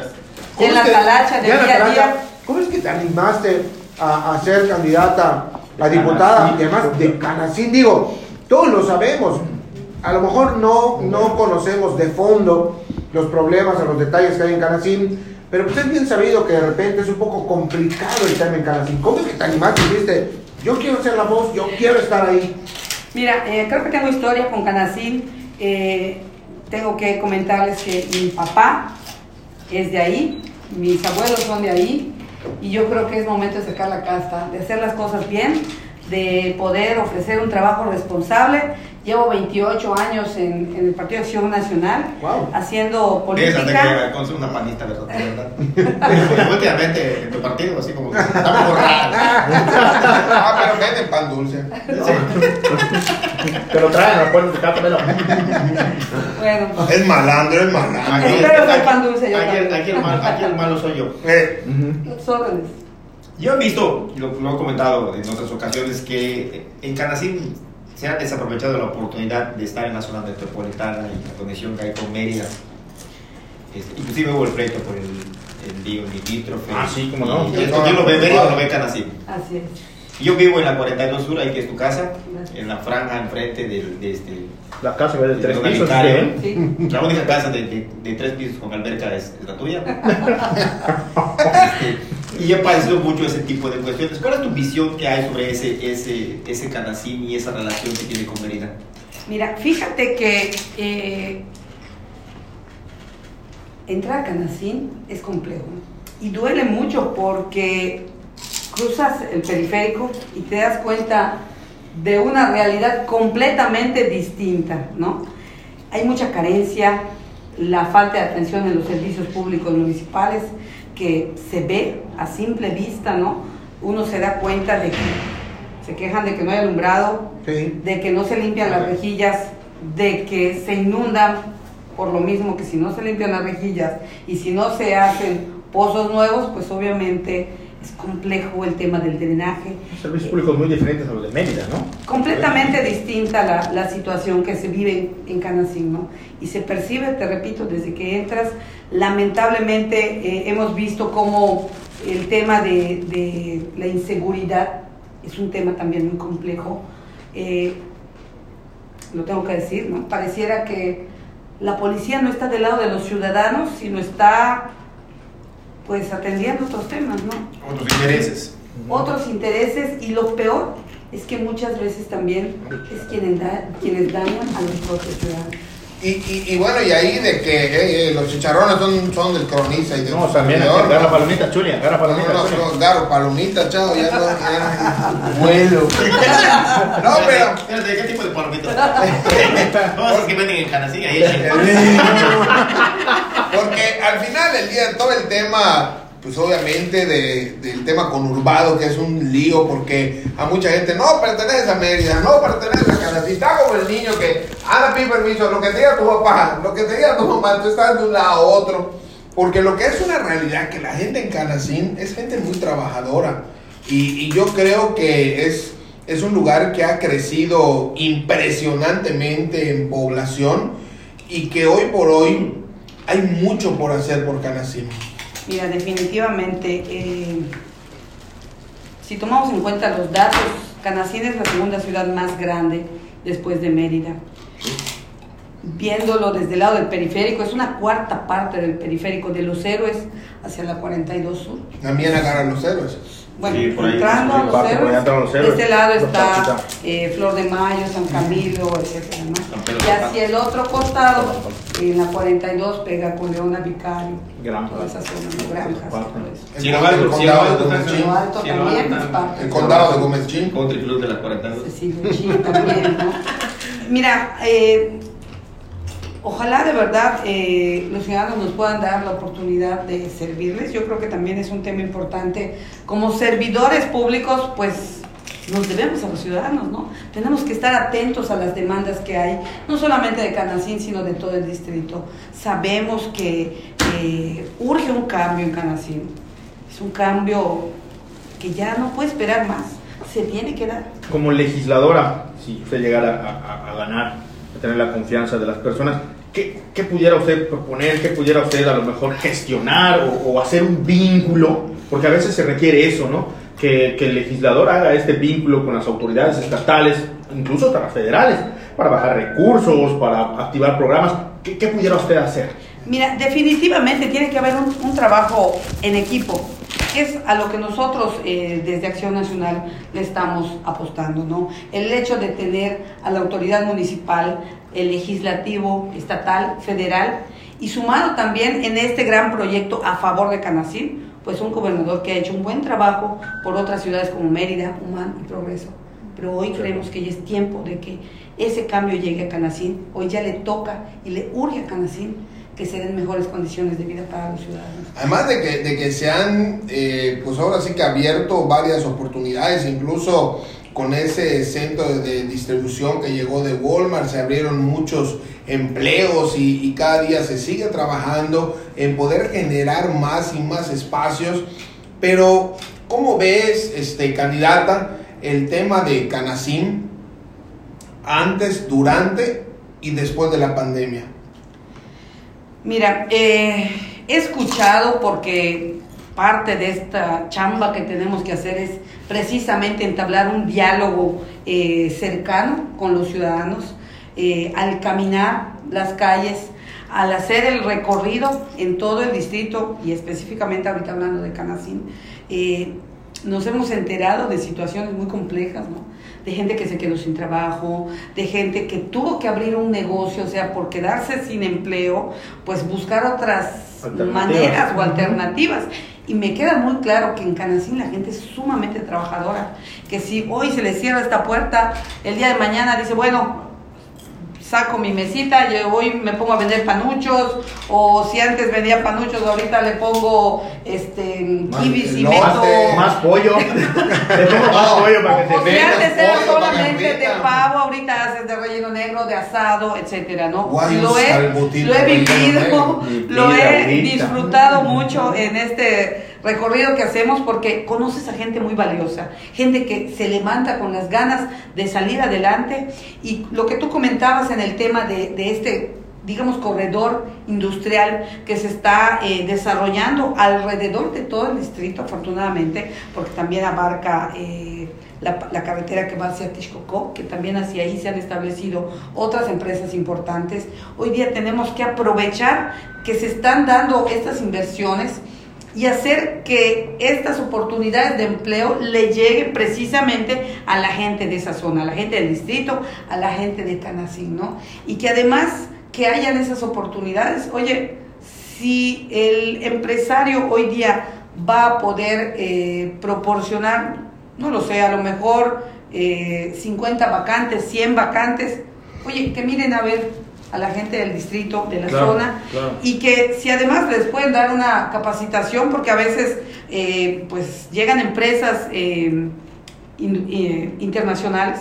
en la talacha, de día a día. ¿Cómo es que te animaste a, a ser candidata a diputada? Y además de Canacín, digo, todos lo sabemos. A lo mejor no, no conocemos de fondo los problemas o los detalles que hay en Canacín, pero pues es bien sabido que de repente es un poco complicado el tema en Canacín. ¿Cómo es que te animaste y dijiste, yo quiero ser la voz, yo quiero estar ahí? Mira, eh, creo que tengo historia con Canacín. Eh, tengo que comentarles que mi papá es de ahí, mis abuelos son de ahí y yo creo que es momento de sacar la casta, de hacer las cosas bien, de poder ofrecer un trabajo responsable. Llevo 28 años en, el Partido de Acción Nacional haciendo política. Desde que una panista, ¿verdad? Últimamente en tu partido, así como que estamos borrados. ah, pero venden pan dulce. Sí. Te lo traen puerta de casa, Bueno. Es malandro, es malandro. Aquí, Espero que pan dulce. Yo aquí, aquí, el mal, aquí el malo soy yo. Eh. Los Yo he visto, y lo, lo, he comentado en otras ocasiones, que en Canacín se ha desaprovechado la oportunidad de estar en la zona metropolitana y la conexión que hay con Mérida. Este, inclusive hubo el pleito por el, el limítrofe. Ah, sí, como no. Y, esto, lo ve Mérida lo ve. Así es. Yo vivo en la 42 Sur, ahí que es tu casa, en la franja enfrente de, de este... La casa de tres pisos. Sí. La única casa de, de, de, tres pisos con alberca es, es la tuya. este, y he padecido mucho ese tipo de cuestiones. ¿Cuál es tu visión que hay sobre ese, ese, ese canacín y esa relación que tiene con Mérida? Mira, fíjate que eh, entrar a Canacín es complejo y duele mucho porque cruzas el periférico y te das cuenta de una realidad completamente distinta, ¿no? Hay mucha carencia, la falta de atención en los servicios públicos municipales que se ve a simple vista, ¿no? Uno se da cuenta de que se quejan de que no hay alumbrado, de que no se limpian las rejillas, de que se inundan por lo mismo que si no se limpian las rejillas y si no se hacen pozos nuevos, pues obviamente es complejo el tema del drenaje. Servicios públicos muy diferentes a los de Mérida, ¿no? Completamente distinta la, la situación que se vive en Canacín, ¿no? Y se percibe, te repito, desde que entras, lamentablemente eh, hemos visto cómo el tema de, de, la inseguridad es un tema también muy complejo. Eh, lo tengo que decir, ¿no? Pareciera que la policía no está del lado de los ciudadanos, sino está pues atendiendo otros temas, ¿no? Otros intereses. otros intereses y lo peor es que muchas veces también es quienes, da, quienes dañan a los propios ciudadanos. Y, y, y, bueno, y ahí de que eh, eh, los chicharrones son, son del cronista y del No, también, agarra palomita, Chulia, agarra palomita. No, no, no, agarro palomita, chao, ya no, ya vuelo. no, pero... Espérate, ¿qué tipo de palomita? no, es que venden en Canasilla ahí. Porque al final del día, todo el tema pues obviamente de, del tema conurbado, que es un lío, porque a mucha gente no perteneces a Mérida, no perteneces a Canasí, está como el niño que anda pide permiso, lo que te diga tu papá, lo que te diga tu mamá, tú estás de un lado a otro, porque lo que es una realidad, que la gente en Canacín es gente muy trabajadora, y, y yo creo que es, es un lugar que ha crecido impresionantemente en población, y que hoy por hoy hay mucho por hacer por Canacín. Mira, definitivamente, eh, si tomamos en cuenta los datos, Canacín es la segunda ciudad más grande después de Mérida. Viéndolo desde el lado del periférico, es una cuarta parte del periférico de los héroes hacia la 42 Sur. También agarran los héroes. Bueno, entrando, a los héroes, de este lado está eh, Flor de Mayo, San Camilo, etc. Y hacia el otro costado, en la 42, pega con Leona Vicario. Toda esa zona, granjas. Cielo Alto, Cielo Alto también es parte. El condado de Gómez Chin. Country Club de la 42. Sí, también, ¿no? Mira, eh, Ojalá de verdad eh, los ciudadanos nos puedan dar la oportunidad de servirles. Yo creo que también es un tema importante. Como servidores públicos, pues nos debemos a los ciudadanos, ¿no? Tenemos que estar atentos a las demandas que hay, no solamente de Canacín, sino de todo el distrito. Sabemos que urge un cambio en Canacín. Es un cambio que ya no puede esperar más. Se tiene que dar. Como legisladora, si usted llegara a ganar tener la confianza de las personas. ¿Qué, ¿Qué, pudiera usted proponer? ¿Qué pudiera usted a lo mejor gestionar o, o, hacer un vínculo? Porque a veces se requiere eso, ¿no? Que, que, el legislador haga este vínculo con las autoridades estatales, incluso hasta las federales, para bajar recursos, para activar programas. ¿Qué, qué pudiera usted hacer? Mira, definitivamente tiene que haber un, un trabajo en equipo es a lo que nosotros eh, desde Acción Nacional le estamos apostando, ¿no? El hecho de tener a la autoridad municipal, el legislativo, estatal, federal, y sumado también en este gran proyecto a favor de Canacín, pues un gobernador que ha hecho un buen trabajo por otras ciudades como Mérida, Humán y Progreso. Pero hoy creemos que ya es tiempo de que ese cambio llegue a Canacín, hoy ya le toca y le urge a Canacín que se den mejores condiciones de vida para los ciudadanos. Además de que, de que se han, eh, pues ahora sí que abierto varias oportunidades, incluso con ese centro de distribución que llegó de Walmart, se abrieron muchos empleos y, cada día se sigue trabajando en poder generar más y más espacios. Pero, ¿cómo ves, este, candidata, el tema de Canacim antes, durante y después de la pandemia? Mira, eh, he escuchado porque parte de esta chamba que tenemos que hacer es precisamente entablar un diálogo eh, cercano con los ciudadanos eh, al caminar las calles, al hacer el recorrido en todo el distrito y específicamente ahorita hablando de Canacín, nos hemos enterado de situaciones muy complejas, ¿no? De gente que se quedó sin trabajo, de gente que tuvo que abrir un negocio, o sea, por quedarse sin empleo, pues buscar otras maneras o alternativas. Y me queda muy claro que en Canacín la gente es sumamente trabajadora, que si hoy se le cierra esta puerta, el día de mañana dice, bueno, saco mi mesita, yo hoy me pongo a vender panuchos, o si antes vendía panuchos, ahorita le pongo este kibis y meto más pollo. le pongo más pollo para que se vea. Si antes era solamente de pavo, ahorita haces de relleno negro, de asado, etcétera, ¿no? lo he, lo he vivido, lo he disfrutado mucho en este recorrido que hacemos porque conoces a gente muy valiosa, gente que se levanta con las ganas de salir adelante y lo que tú comentabas en el tema de, este digamos, corredor industrial que se está eh, desarrollando alrededor de todo el distrito, afortunadamente, porque también abarca eh, la, la, carretera que va hacia Texcoco, que también hacia ahí se han establecido otras empresas importantes. Hoy día tenemos que aprovechar que se están dando estas inversiones y hacer que estas oportunidades de empleo le lleguen precisamente a la gente de esa zona, a la gente del distrito, a la gente de Canacín, ¿no? Y que además que hayan esas oportunidades, oye, si el empresario hoy día va a poder eh, proporcionar, no lo sé, a lo mejor 50 eh, vacantes, 100 vacantes, oye, que miren a ver a la gente del distrito, de la zona, y que si además les pueden dar una capacitación, porque a veces eh, pues llegan empresas internacionales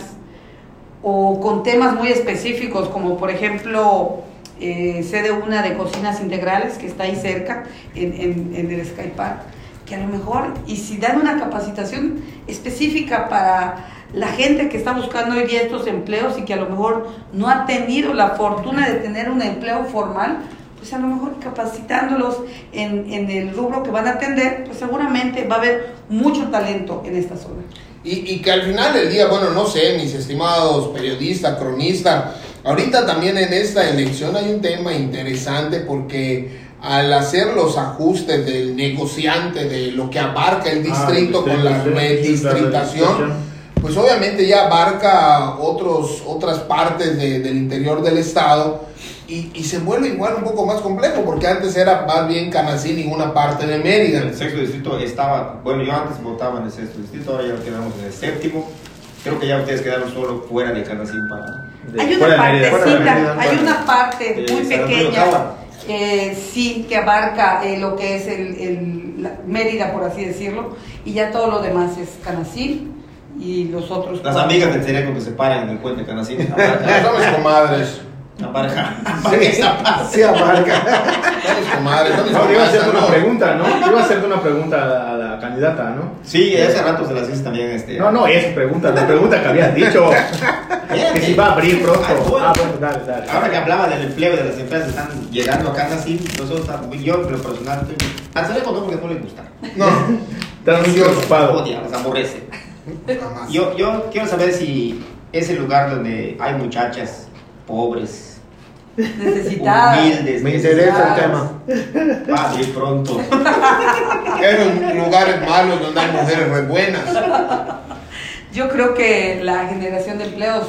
o con temas muy específicos, como por ejemplo eh, sé de una de cocinas integrales que está ahí cerca, en, en, en el Sky Park, que a lo mejor, y si dan una capacitación específica para la gente que está buscando hoy día estos empleos y que a lo mejor no ha tenido la fortuna de tener un empleo formal, pues a lo mejor capacitándolos en, en el rubro que van a atender, pues seguramente va a haber mucho talento en esta zona. Y, y que al final del día, bueno, no sé, mis estimados periodistas, cronistas, Ahorita también en esta elección hay un tema interesante porque al hacer los ajustes del negociante de lo que abarca el ah, distrito con la redistritación, pues obviamente ya abarca otros, otras partes del interior del estado y, y, se vuelve igual un poco más complejo porque antes era más bien Canacín y una parte de Mérida. El sexto distrito estaba, bueno, yo antes votaba en el sexto distrito, ahora ya quedamos en el séptimo. Creo que ya ustedes quedaron solo fuera de Canacín para hay una partecita, hay una parte muy pequeña, que sí, que abarca eh, lo que es el, Mérida, por así decirlo, y ya todo lo demás es Canacín y los otros. Las amigas del cerebro que se paran en el puente Canacín. Somos comadres. Aparca. Sí, sí aparca. Somos comadres. No, iba a hacerte una pregunta, ¿no? Iba a hacerte una pregunta a la candidata, ¿no? Sí, hace rato se las hice también. Este... No, no, es pregunta, la pregunta que habías dicho. que si va a abrir pronto. Ah, bueno, dale, dale. Ahora que hablaba del empleo de las empresas que están llegando acá así, nosotros, yo, lo personal, al teléfono no porque no le gusta. No. Están muy preocupado. Odia, les Yo, yo quiero saber si ese lugar donde hay muchachas pobres, necesitadas. Humildes, Me interesa el tema. Va a abrir pronto. Eran lugares malos donde hay mujeres muy buenas. Yo creo que la generación de empleos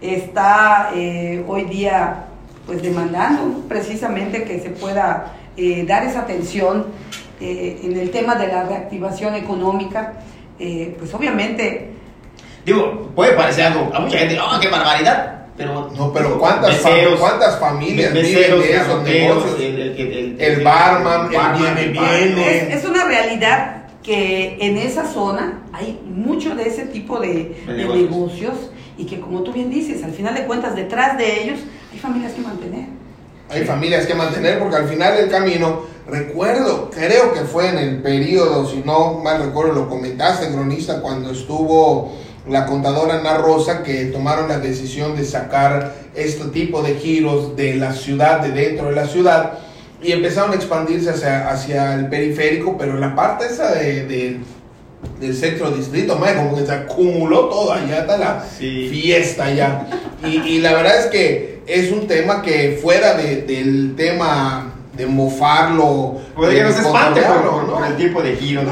está eh, hoy día pues demandando precisamente que se pueda eh, dar esa atención eh, en el tema de la reactivación económica. Pues obviamente... Digo, puede parecer algo a mucha gente, ¡oh, qué barbaridad! Pero, no, pero ¿cuántas, ¿cuántas familias viven de esos negocios? El, barman, el viene, viene. Es, una realidad que en esa zona hay mucho de ese tipo de, negocios. y que como tú bien dices, al final de cuentas detrás de ellos hay familias que mantener. Hay familias que mantener porque al final del camino, recuerdo, creo que fue en el periodo, si no mal recuerdo, lo comentaste, cronista, cuando estuvo la contadora Ana Rosa que tomaron la decisión de sacar este tipo de giros de la ciudad, de dentro de la ciudad, y empezaron a expandirse hacia, hacia el periférico, pero la parte esa de, del centro distrito, más como que se acumuló todo, allá está la fiesta ya. Y, y, la verdad es que es un tema que fuera de, del tema de mofarlo. Puede que no se espante por, el tipo de giros,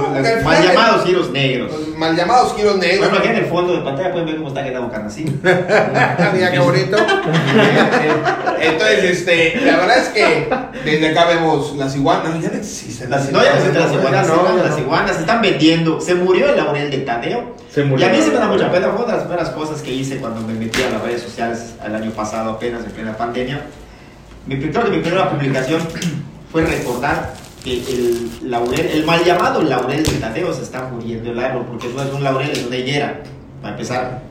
mal llamados giros negros. Mal llamados giros negros. Bueno, aquí en el fondo de pantalla pueden ver cómo está quedando así. Mira qué bonito. Entonces, este, la verdad es que desde acá vemos las iguanas. No, ya no existen. Las, no, ya no existen las iguanas. No, las iguanas se están vendiendo. Se murió el laurel de Tadeo. Se murió. Y a mí se me da mucha pena. Fue una de las primeras cosas que hice cuando me metí a las redes sociales el año pasado, apenas en plena pandemia mi, creo que mi primera publicación fue recordar que el laurel, el mal llamado laurel de Tadeo se está muriendo el árbol, porque no es un laurel, es una higuera, para empezar.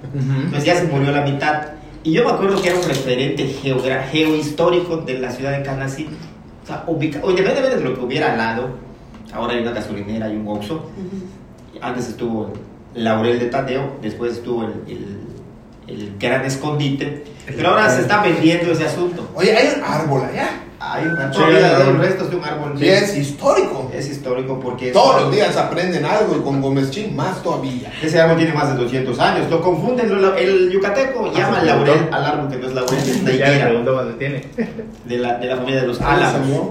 Pues ya se murió la mitad. Y yo me acuerdo que era un referente geohistórico de la ciudad de Canasí. O sea, independientemente de lo que hubiera al lado, ahora hay una gasolinera y un Oxxo. Antes estuvo el laurel de Tadeo, después estuvo el, el, el gran escondite pero ahora se está vendiendo ese asunto. Oye, hay un árbol allá. Hay una todavía de restos de un árbol. Y es histórico. Es histórico porque... Todos los días aprenden algo y con Gómez Chin más todavía. Ese árbol tiene más de 200 años. Lo confunden. El yucateco ah, llama laurel al árbol que no es laurel, es la higuera. dónde tiene. De la, de la familia de los álamos.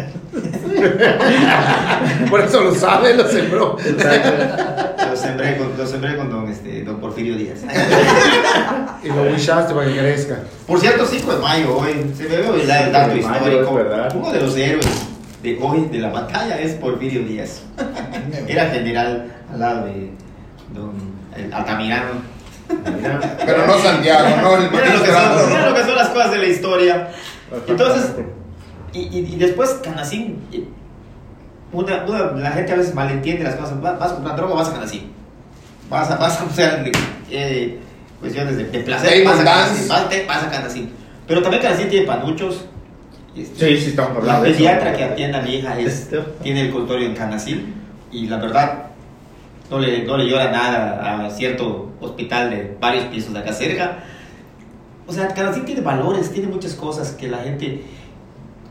Por eso lo sabe, lo sembró. Lo sembré con, lo sembré con don, este, don Porfirio Díaz. Y lo wishaste para que crezca. Por cierto, 5 de mayo, hoy se me ve el dato mayo, histórico. Uno de los héroes de hoy de la batalla es Porfirio Díaz. Era general al lado de don Altamirano. Mira. Pero no Santiago, no el Mira lo, que son, mira lo que son las cosas de la historia. Entonces, y, y, y después Canacín, una, una- la gente a veces malentiende las cosas. Vas, vas a comprar droga, vas a Canacín. Vas a, vas a hacer eh, cuestiones de, de placer, Damon vas a Canacín. Dance. Vas, te- vas a Canacín. Pero también Canacín tiene panuchos. Este, Sí, sí, estamos La hablando eso. pediatra que atiende a mi hija es, tiene el consultorio en Canacín y la verdad no le, no le llora nada a cierto hospital de varios pisos de acá cerca. O sea, Canacín tiene valores, tiene muchas cosas que la gente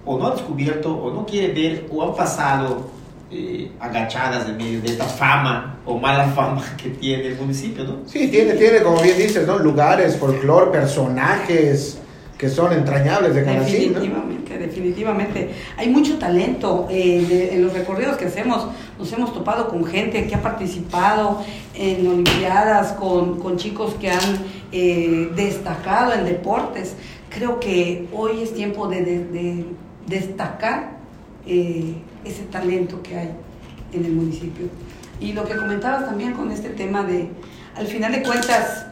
o no ha descubierto o no quiere ver o han pasado eh, agachadas en medio de esta fama o mala fama que tiene el municipio, ¿no? Sí, tiene, tiene, como bien dices, ¿no? Lugares, folclore, personajes que son entrañables de Canacín, ¿no? Definitivamente, definitivamente. Hay mucho talento. eh, de- en los recorridos que hacemos, nos hemos topado con gente que ha participado en Olimpiadas, con, con chicos que han eh, destacado en deportes. Creo que hoy es tiempo de, de- de destacar eh, ese talento que hay en el municipio. Y lo que comentabas también con este tema de, al final de cuentas,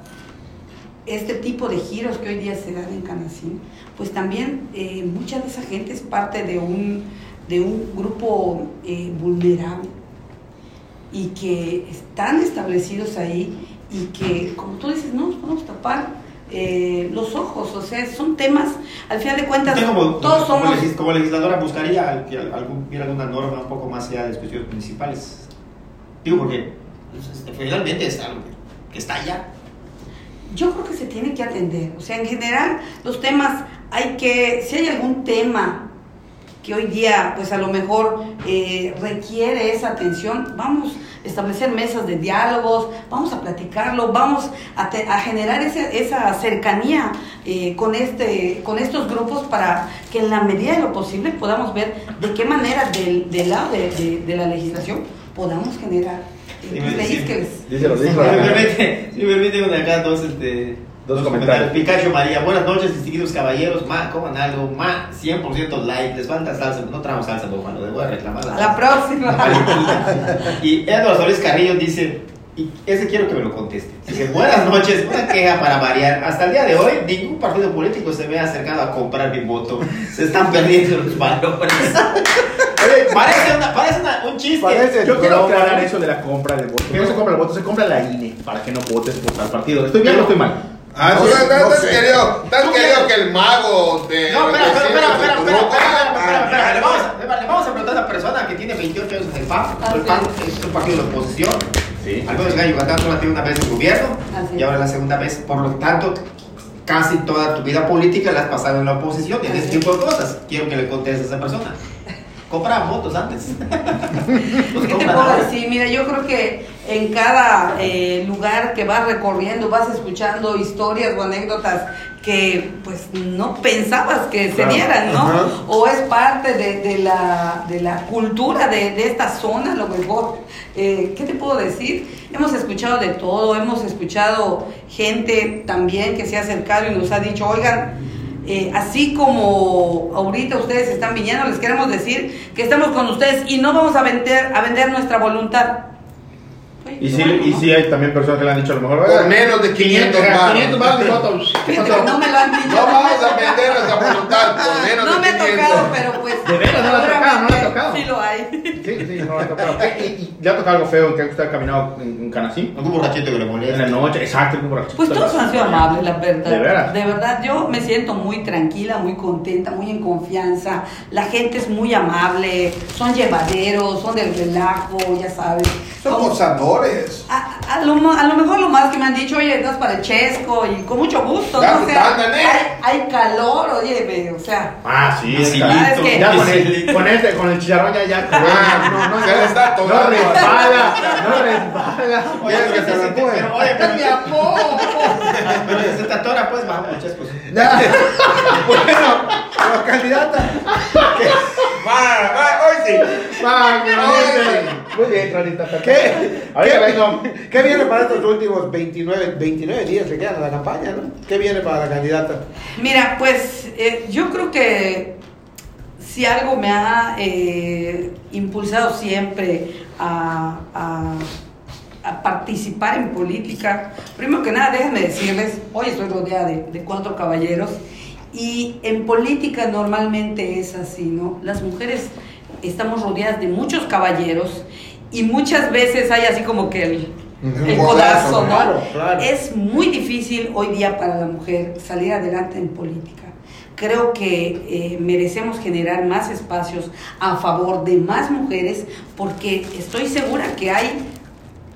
este tipo de giros que hoy día se dan en Canacín, pues también eh, mucha de esa gente es parte de un, de un grupo eh, vulnerable y que están establecidos ahí y que, como tú dices, no nos podemos tapar eh, los ojos, o sea, son temas, al final de cuentas, como, todos como somos... como legisladora buscaría que algún, hubiera alguna norma un poco más allá de las cuestiones municipales. Digo, porque pues, este, finalmente es algo que, está allá. Yo creo que se tiene que atender. O sea, en general, los temas hay que, si hay algún tema que hoy día, pues a lo mejor eh, requiere esa atención, vamos establecer mesas de diálogos, vamos a platicarlo, vamos a, te- a generar ese- esa cercanía eh, con, este, con estos grupos para que en la medida de lo posible podamos ver de qué manera del, del lado de, de- de la legislación podamos generar eh, Sí, que les... Díselo, Si me díselo. permite, si me permite una acá, dos, este, Dos comentarios. Picacho María, buenas noches, distinguidos caballeros. Ma, coman algo, ma, 100% like, les falta salsa, no traemos salsa, por favor, les voy a reclamar. A la próxima. Y Edward Solís Carrillo dice, y ese quiero que me lo conteste. Dice, buenas noches, una queja para variar. Hasta el día de hoy, ningún partido político se me ha acercado a comprar mi voto. Se están perdiendo los valores. Oye, parece, una- parece una- un chiste. Parece Yo quiero aclarar eso de la compra del voto. No se compra el voto, se compra la INE para que no votes por tal partido. ¿Estoy bien o estoy mal? Ah, no, tan, querido, tan querido que el mago de. No, espera, espera, espera, espera, espera, ah, espera, ah, ah. espera, Le vamos, le vamos a preguntar a esa persona que tiene 28 años en el PAN. El PAN es un partido de oposición. Sí. Algunos de Yucatán solo tiene una vez en gobierno y ahora la segunda vez. Por lo tanto, casi toda tu vida política la has pasado en la oposición y en este tipo de cosas. Quiero que le contestes a esa persona. Compra votos antes. pues ¿Qué te puedo decir? Mira, yo creo que en cada eh, lugar que vas recorriendo vas escuchando historias o anécdotas que pues no pensabas que se Claro. dieran, ¿no? Ajá. O es parte de, de la, de la cultura de, de esta zona, a lo mejor. Eh, ¿Qué te puedo decir? Hemos escuchado de todo, hemos escuchado gente también que se ha acercado y nos ha dicho, oigan, eh, así como ahorita ustedes están viniendo, les queremos decir que estamos con ustedes y no vamos a vender, a vender nuestra voluntad. Y sí, bueno, y ¿no? sí hay también personas que le han dicho a lo mejor. Por "Oiga, menos de 500 más. 500 más de que no me lo han dicho. No vamos a vender nuestra voluntad por menos no de me ha 500. tocado, pero pues. De veras, no le ha tocado, no le ha tocado. Sí lo hay. Sí, sí, no le ha tocado. ¿Y, y le ha tocado algo feo que usted ha caminado en, en Canacín? Algún borrachito que le En la molesta. noche, exacto, un borrachito. Pues todos han sido amables, la verdad. ¿De verdad, yo me siento muy tranquila, muy contenta, muy en confianza. La gente es muy amable, son llevaderos, son del relajo, ya sabes. Son Como- gozadores. A, a lo, a lo mejor lo más que me han dicho, oye, estás para el chesco y con mucho gusto, Ya ¿no? O te sea, andan, ¿eh? hay, hay calor, oye, o sea, Ah, sí, Sí, con el, con este, con el chicharrón ya, ya. Ah, no, no, se les da todo. No resbala, no resbala. Oye, que se- lo pero, oye, pero mi amor. Pero si se te atora, pues vamos. Ya. bueno, pero candidata. hoy sí. Muy bien, Tronita. ¿Qué, qué- vengo. qué viene para estos últimos 29, 29 días que quedan a la campaña, no? ¿Qué viene para la candidata? Mira, pues eh, yo creo que si algo me ha eh, impulsado siempre a, a- a participar en política, primero que nada, déjenme decirles, hoy estoy rodeada de, de cuatro caballeros y en política normalmente es así, ¿no? Las mujeres estamos rodeadas de muchos caballeros y muchas veces hay así como que el, el codazo, codazo, ¿no? claro, claro. Es muy difícil hoy día para la mujer salir adelante en política. Creo que eh, merecemos generar más espacios a favor de más mujeres porque estoy segura que hay,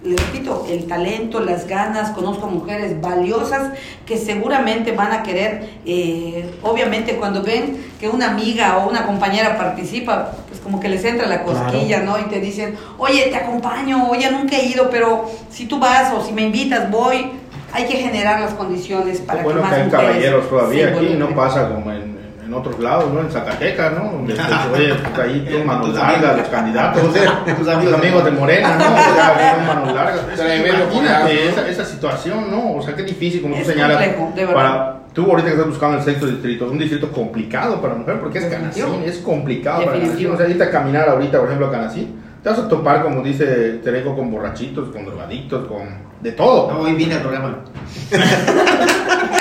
le repito, el talento, las ganas, conozco mujeres valiosas que seguramente van a querer, eh, obviamente cuando ven que una amiga o una compañera participa, pues como que les entra la cosquilla, ¿no? Y te dicen, oye, te acompaño, oye, nunca he ido, pero si tú vas o si me invitas, voy. Hay que generar las condiciones para bueno que más que hay mujeres caballeros todavía aquí, no pasa como en, en otros lados, ¿no? En Zacatecas, ¿no? Donde, oye, pues, ahí tienen manos largas los candidatos, tus amigos, de Morena, ¿no? O sea, tienen manos largas. Imagínate esa, esa situación, ¿no? O sea, qué difícil, como Es tú señalas. complejo, de verdad. para, tú ahorita que estás buscando el sexto distrito, es un distrito complicado para mujer, porque es Definitivo. Canacín, es complicado para Canacín. Definitivo. O sea, ahorita caminar ahorita, por ejemplo, a Canacín, te vas a topar, como dice Tereco, con borrachitos, con drogadictos, con de todo. No, hoy vine al programa.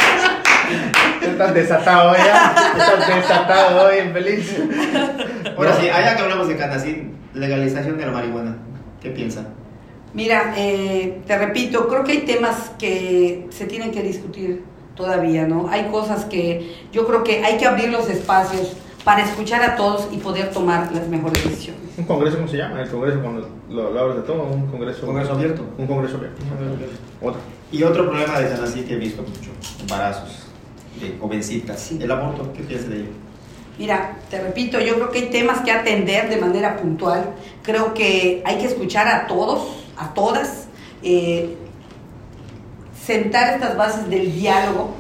Estás desatado ya. Estás desatado hoy, infeliz. Ahora No. sí, allá que hablamos de Canacín, legalización de la marihuana. ¿Qué piensan? Mira, eh, te repito, creo que hay temas que se tienen que discutir todavía, ¿no? Hay cosas que yo creo que hay que abrir los espacios para escuchar a todos y poder tomar las mejores decisiones. ¿Un congreso cómo se llama? El congreso cuando lo, lo hablas de todo, un congreso. Congreso abierto. Un congreso abierto. Otro. Y otro problema de Canacín que he visto mucho, embarazos de jovencitas. Sí. El aborto, ¿qué piensas de ello? Mira, te repito, yo creo que hay temas que atender de manera puntual. Creo que hay que escuchar a todos, a todas, eh, sentar estas bases del diálogo.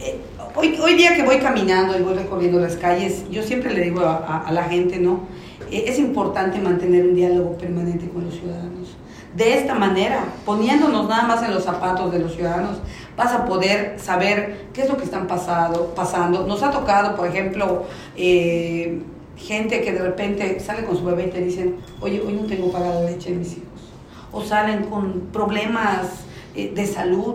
Eh, hoy, hoy día que voy caminando y voy recorriendo las calles, yo siempre le digo a, la gente, ¿no? Eh, es importante mantener un diálogo permanente con los ciudadanos. De esta manera, poniéndonos nada más en los zapatos de los ciudadanos, vas a poder saber qué es lo que están pasado, pasando. Nos ha tocado, por ejemplo, eh, gente que de repente sale con su bebé y te dicen, oye, hoy no tengo para la leche de mis hijos. O salen con problemas eh, de salud,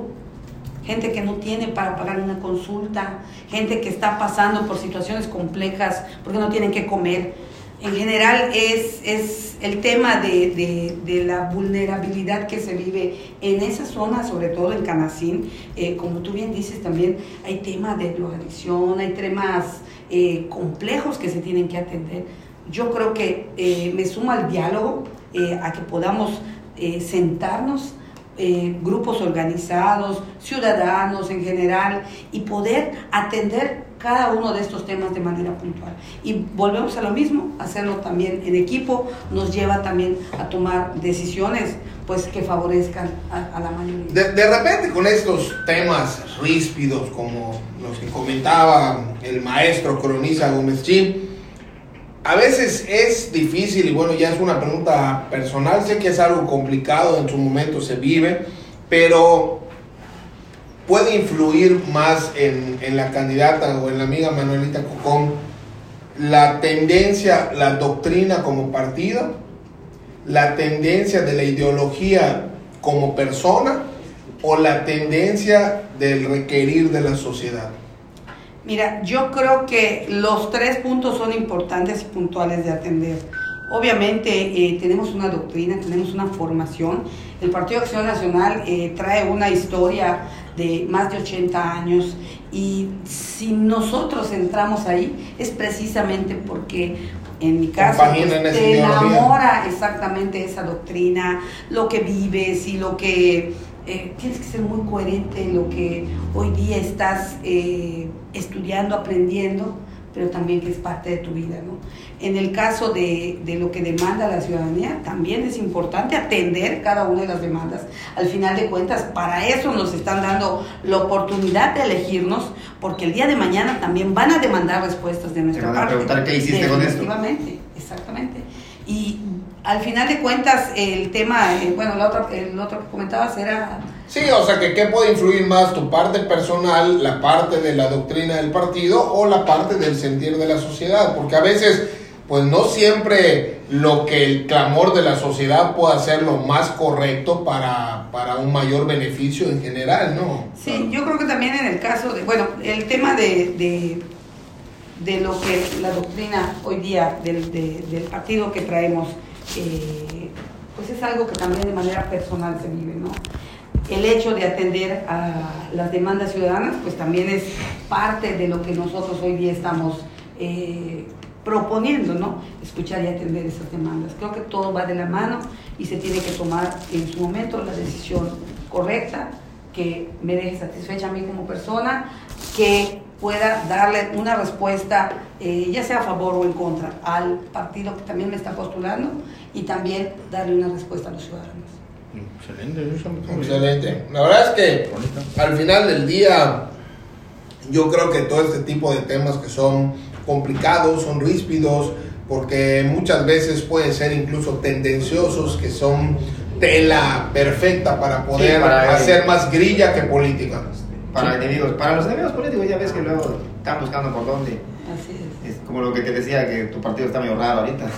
gente que no tiene para pagar una consulta, gente que está pasando por situaciones complejas porque no tienen que comer. En general es, es el tema de, de- de la vulnerabilidad que se vive en esa zona, sobre todo en Canacín. Eh, como tú bien dices también, hay temas de drogadicción, hay temas eh, complejos que se tienen que atender. Yo creo que eh, me sumo al diálogo, eh, a que podamos eh, sentarnos eh, grupos organizados, ciudadanos en general, y poder atender cada uno de estos temas de manera puntual. Y volvemos a lo mismo, hacerlo también en equipo nos lleva también a tomar decisiones pues que favorezcan a, a la mayoría. De, de repente con estos temas ríspidos como los que comentaba el maestro cronista Gómez Chin, a veces es difícil y bueno, ya es una pregunta personal, sé que es algo complicado, en su momento se vive, pero puede influir más en, en la candidata o en la amiga Manuelita Cocón la tendencia, la doctrina como partido, la tendencia de la ideología como persona o la tendencia del requerir de la sociedad. Mira, yo creo que los tres puntos son importantes y puntuales de atender. Obviamente eh, tenemos una doctrina, tenemos una formación. El Partido de Acción Nacional eh, trae una historia de más de 80 años y si nosotros entramos ahí es precisamente porque en mi caso pues, te enamora exactamente esa doctrina, lo que vives y lo que eh, tienes que ser muy coherente en lo que hoy día estás eh, estudiando, aprendiendo, pero también que es parte de tu vida, ¿no? En el caso de, de lo que demanda la ciudadanía, también es importante atender cada una de las demandas. Al final de cuentas, para eso nos están dando la oportunidad de elegirnos, porque el día de mañana también van a demandar respuestas de nuestra van a parte. preguntar, ¿qué hiciste con esto? Definitivamente, Exactamente. Y al final de cuentas, el tema, eh, bueno, el otro, el otro que comentabas era... Sí, o sea, que qué puede influir más, tu parte personal, la parte de la doctrina del partido o la parte del sentir de la sociedad, porque a veces, pues no siempre lo que el clamor de la sociedad pueda ser lo más correcto para, para un mayor beneficio en general, ¿no? Sí, yo creo que también en el caso de, bueno, el tema de, de, de lo que la doctrina hoy día del, del partido que traemos, eh, pues es algo que también de manera personal se vive, ¿no? El hecho de atender a las demandas ciudadanas, pues también es parte de lo que nosotros hoy día estamos eh, proponiendo, ¿no? Escuchar y atender esas demandas. Creo que todo va de la mano y se tiene que tomar en su momento la decisión correcta que me deje satisfecha a mí como persona, que pueda darle una respuesta, eh, ya sea a favor o en contra, al partido que también me está postulando y también darle una respuesta a los ciudadanos. Excelente, excelente. La verdad es que al final del día, yo creo que todo este tipo de temas que son complicados, son ríspidos, porque muchas veces pueden ser incluso tendenciosos, que son tela perfecta para poder hacer más grilla que política. Para enemigos, para los enemigos políticos ya ves que luego están buscando por dónde. Así es. Es como lo que te decía, que tu partido está medio raro ahorita.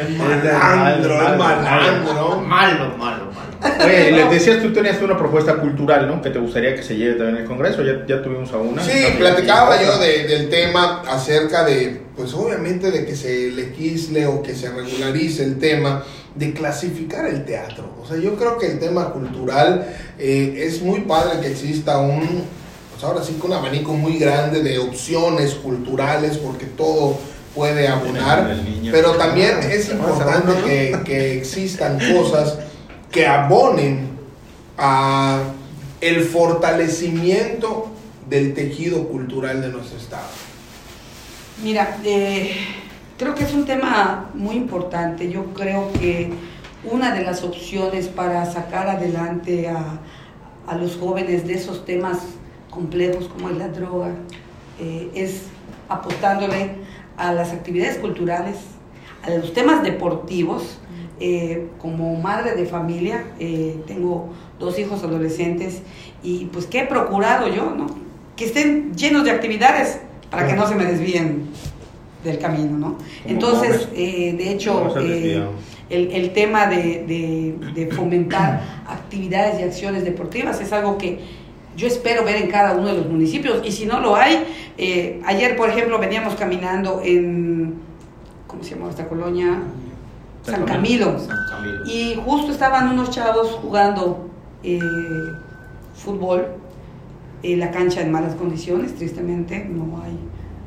es malandro, es malandro. Malo, malo, malo. Oye, les decías, tú tenías una propuesta cultural, ¿no? Que te gustaría que se lleve también en el Congreso. Ya, ya tuvimos a una. Sí, platicaba yo de, del tema acerca de, pues obviamente de que se legisle o que se regularice el tema de clasificar el teatro. O sea, yo creo que el tema cultural eh, es muy padre que exista un, pues ahora sí que un abanico muy grande de opciones culturales porque todo puede abonar, pero también es importante que, que existan cosas que abonen a el fortalecimiento del tejido cultural de nuestro estado. Mira, eh, creo que es un tema muy importante. Yo creo que una de las opciones para sacar adelante a, a los jóvenes de esos temas complejos como es la droga eh, es apostándole a las actividades culturales, a los temas deportivos. Eh, como madre de familia, eh, tengo dos hijos adolescentes y pues que he procurado yo, ¿no? Que estén llenos de actividades para que no se me desvíen del camino, ¿no? Entonces, eh, de hecho, eh, el, el, tema de, de, de, fomentar actividades y acciones deportivas es algo que yo espero ver en cada uno de los municipios y si no lo hay, eh, ayer, por ejemplo, veníamos caminando en, ¿cómo se llama esta colonia? San Camilo. San Camilo. Y justo estaban unos chavos jugando fútbol, la cancha en malas condiciones, tristemente, no hay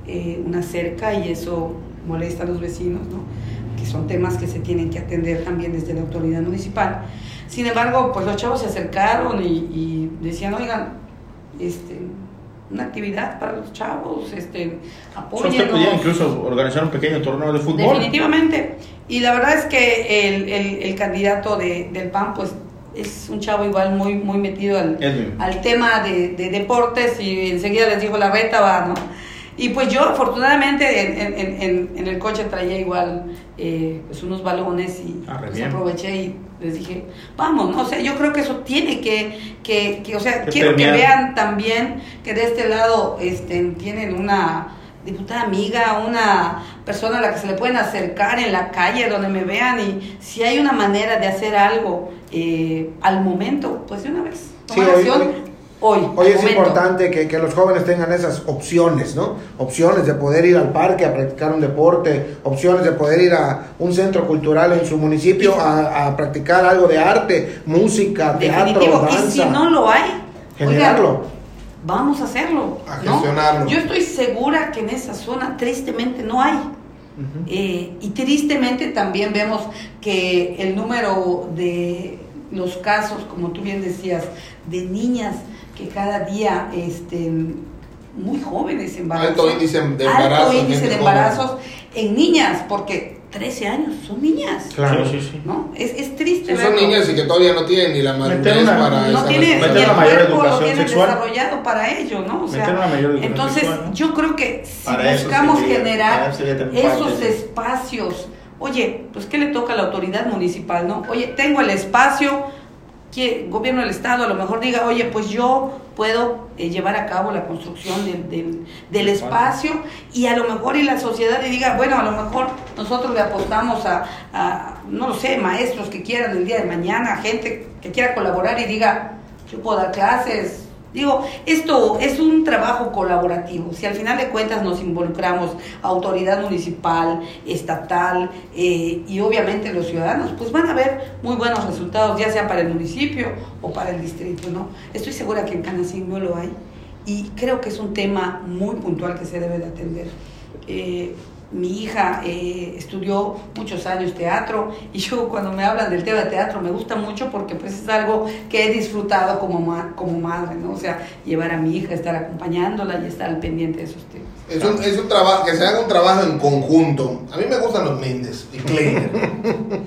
eh, una cerca y eso molesta a los vecinos, ¿no? que son temas que se tienen que atender también desde la autoridad municipal. Sin embargo, pues los chavos se acercaron y, y decían, oigan, este, una actividad para los chavos, este, apoyen. incluso organizar un pequeño torneo de fútbol. Definitivamente. Y la verdad es que el, el, el candidato de, del PAN, pues es un chavo igual muy, muy metido al, al tema de, de, deportes y enseguida les dijo la reta va, ¿no? Y pues yo afortunadamente en, en, en, en el coche traía igual eh, pues unos balones y ah, pues aproveché y les dije, vamos, ¿no? O sea, yo creo que eso tiene que, que, que o sea, quiero que vean también que de este lado este, tienen una diputada amiga, una persona a la que se le pueden acercar en la calle donde me vean y si hay una manera de hacer algo eh, al momento, pues de una vez. Sí, hoy, Hoy, Hoy es importante que, que, los jóvenes tengan esas opciones, ¿no? Opciones de poder ir al parque a practicar un deporte, opciones de poder ir a un centro cultural en su municipio a, a practicar algo de arte, música, teatro, danza. Y si no lo hay, generarlo. Oigan, vamos a hacerlo. A gestionarlo. ¿no? Yo estoy segura que en esa zona tristemente no hay. Uh -huh. eh, y tristemente también vemos que el número de los casos, como tú bien decías, de niñas que cada día este, muy jóvenes embarazos. Alto índice de embarazos. Alto índice de embarazos en niñas, porque 13 años, son niñas. Claro. Sí, sí, sí. ¿no? Es, es triste. Son verlo. niñas y que todavía no tienen ni la madurez una- para no esa tiene meter ni el una mayor cuerpo lo educación tienen sexual. desarrollado para ello, ¿no? O sea, una mayor entonces sexual, ¿no? yo creo que si Para buscamos sería- generar esos espacios, oye, pues qué le toca a la autoridad municipal, ¿no? Oye, tengo el espacio, que gobierno del estado a lo mejor diga, oye, pues yo puedo eh, llevar a cabo la construcción del, del, del espacio y a lo mejor y la sociedad le diga, bueno, a lo mejor nosotros le apostamos a, a, no lo sé, maestros que quieran el día de mañana, gente que quiera colaborar y diga, yo puedo dar clases. Digo, esto es un trabajo colaborativo. Si al final de cuentas nos involucramos autoridad municipal, estatal eh, y obviamente los ciudadanos, pues van a ver muy buenos resultados, ya sea para el municipio o para el distrito, ¿no? Estoy segura que en Canacín no lo hay y creo que es un tema muy puntual que se debe de atender. Eh, mi hija eh, estudió muchos años teatro y yo cuando me hablan del tema de teatro me gusta mucho porque pues es algo que he disfrutado como, ma- como madre, ¿no? O sea, llevar a mi hija, estar acompañándola y estar al pendiente de esos temas. Es un, es un trabajo, que se haga un trabajo en conjunto. A mí me gustan los Méndez y Kleiner.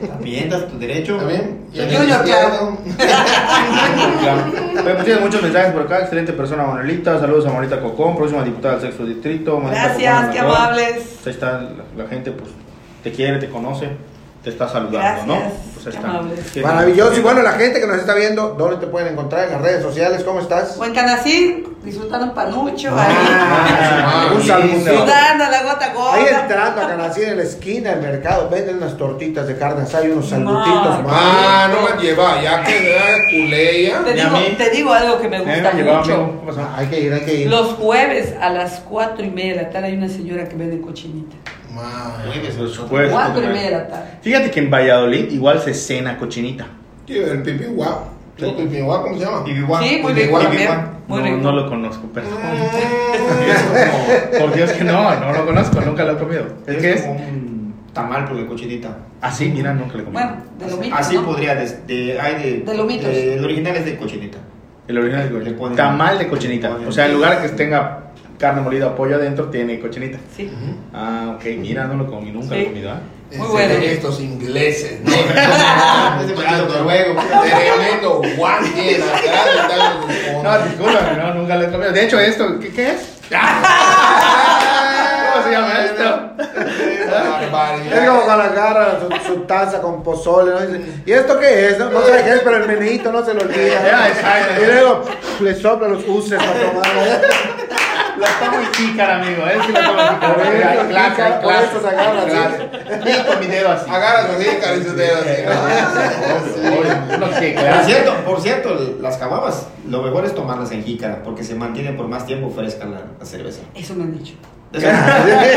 También das tu derecho. ¿Está bien? Y el Junior. Claro. Pues tienes muchos mensajes por acá. Excelente persona, Manuelita. Saludos a Manuelita Cocón, próxima diputada del sexto distrito. Manuelita Gracias, Cocón, qué amables. Ahí está la, la gente, pues te quiere, te conoce, te está saludando, Gracias, ¿no? Pues está. Maravilloso. Y bueno, la gente que nos está viendo, ¿dónde te pueden encontrar? En las redes sociales, ¿cómo estás? O en Canacín, disfrutando un panucho, Ah, ahí. un sí, saludito. ahí, sudando la gota a gota. Ahí entrando a Canacín en la esquina del mercado, venden unas tortitas de carne asada y unos salutitos. No. Ah, no me lleva, ya que culeya. Te a digo, te digo algo que me Eh, gusta mucho. Ah, Hay que ir, hay que ir. Los jueves a las cuatro y media de la tarde hay una señora que vende cochinita. Man. Jueves, Los jueves, Cuatro y media de la tarde. Fíjate que en Valladolid igual se cena cochinita. ¿Qué, el pipi guau? ¿El pipi guau cómo se llama? Bibihuá. Sí, muy rico no, no lo conozco, pero. Mm. Por Dios que no, no lo conozco, nunca lo he comido. ¿Es que es? como un tamal, pero de cochinita. Así, mira, nunca le he comido. Bueno, de lomitos, Así ¿no? podría, de, de- hay de, De lomitos. de- el original es de cochinita. El original es Le cochinita. Tamal de cochinita. O sea, en lugar que tenga carne molida o pollo adentro, tiene cochinita. Sí. Ah, ok, mira, no lo comí, nunca Sí. lo he comido. ¿ah? Muy bueno. Estos ingleses. ¿no? Noruego. Tremendo guante la. No, disculpa, no, nunca lo he comido. De hecho, esto, ¿qué, qué es? ¿Cómo se llama esto? Es como cuando agarra su, su taza con pozole, ¿no? Dice, ¿y esto qué es? No, no sabe qué es, pero el menito no se lo olvida. Exacto. Y luego le sopla los uses para tomar. Lo tomo en jícara, amigo. Es que lo tomo en Por jícara. eso, Hay clase, hay jícara, por clase. eso se agarra así. Hay clase. Y con mi dedo así. Agarra su jícara y su dedo así. Que Por cierto, por cierto, las cababas, lo mejor es tomarlas en jícara, porque se mantiene por más tiempo fresca la, la cerveza. Eso me han dicho. Eso- Hay que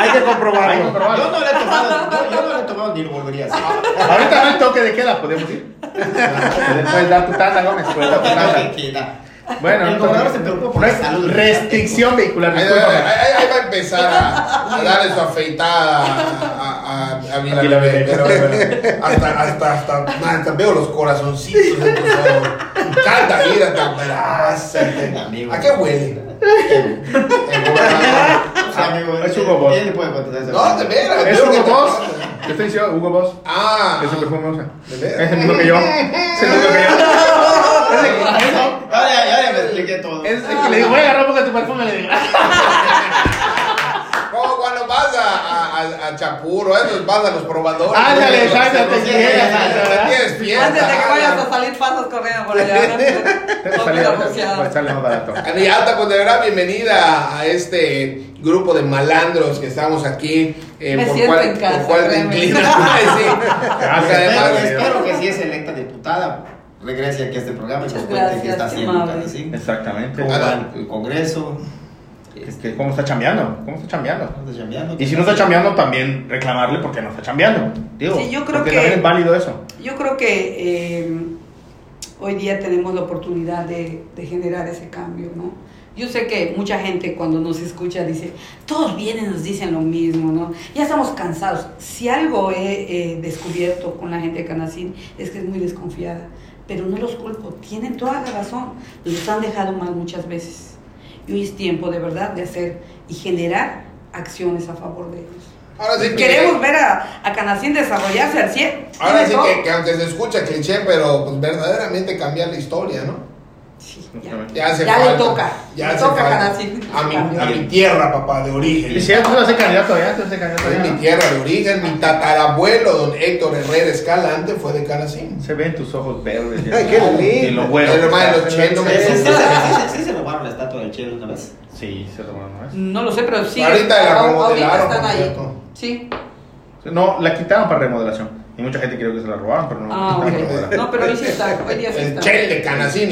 Hay que comprobarlo. yo no le he tomado, yo, yo no le he tomado ni lo volvería a hacer. Ahorita no hay toque de queda, podemos ir. Puedes dar tu tanda, Gómez. Puedes dar tu tanda. Bueno, el no, gobernador se preocupa por la salud. restricción vehicular. Ahí, ahí- discúlpame. ahí- ahí va a empezar a, a darle su afeitada a, a, a, a Vila Vila Bebé, Bebé. pero, pero hasta, hasta, hasta, man, hasta veo los corazoncitos tan pedaza. Amigo. ¿A qué huele? El gobernador. O sea, amigo, Es Hugo Boss. Él le puede contestar esa No, de pregunta. veras. Es Hugo te- Boss. Yo estoy diciendo Hugo Boss. Ah. Ese perfume usa. ¿De veras? Es el mismo que yo. Es el mismo que yo. Eso. Ya, ya, ya me expliqué todo. Es el que le digo, voy a agarrar un poco de tu perfume. Le digo. Como cuando vas a, a, a, a Chapuro, esos vas a los probadores. Ándale, los- te llegas, te fiesta. Antes de que vayas ah, a salir, pasas corriendo por allá. Con la sale, más barato. Anialta, pues de verdad, bienvenida a este grupo de malandros que estamos aquí. eh, Me por siento cual, en casa, por cual te inclinas. Sí. Porque además, Espero, espero que si es electa diputada, regrese aquí a este programa y nos cuente qué está haciendo Canacín. Exactamente. ¿Cómo va el Congreso? Este, ¿Cómo está chambeando? ¿Cómo está chambeando? ¿Cómo está chambeando? Y si no está chambeando, también reclamarle porque no está chambeando. Digo, Sí, yo creo porque que- también es válido eso. Yo creo que eh, hoy día tenemos la oportunidad de, de generar ese cambio, ¿no? Yo sé que mucha gente cuando nos escucha dice, todos vienen y nos dicen lo mismo, ¿no? Ya estamos cansados. Si algo he eh, descubierto con la gente de Canacín es que es muy desconfiada, pero no los culpo, tienen toda la razón, nos han dejado mal muchas veces. Y hoy es tiempo de verdad de hacer y generar acciones a favor de ellos. Ahora sí que- Queremos ver a, a Canacín desarrollarse al 100. Ahora sí que, que aunque se escucha cliché, pero pues verdaderamente cambiar la historia, ¿no? Sí, ya. Ya hace Ya le toca. Ya Le toca. A mi, a mi tierra, papá, de origen. Y si ya tú vas a ser candidato ya, tú vas a ser candidato Es mi ¿no? tierra de origen. Mi tatarabuelo, don Héctor Herrera Escalante, fue de Canacín. Se ven tus ojos verdes. Ay, qué lindo. Y lo bueno. El hermano de los chelos. Sí, sí, sí, sí, sí, sí, se robaron la estatua del Chelo una vez. Sí, se robaron, ¿no es? No lo sé, pero sí. Ahorita la remodelaron, están ahí. Sí. No, la quitaron para remodelación. Y mucha gente creyó que se la robaron, pero no. Ah, ok. No, pero hoy sí está. Hoy día sí El está. Chel de Canacín.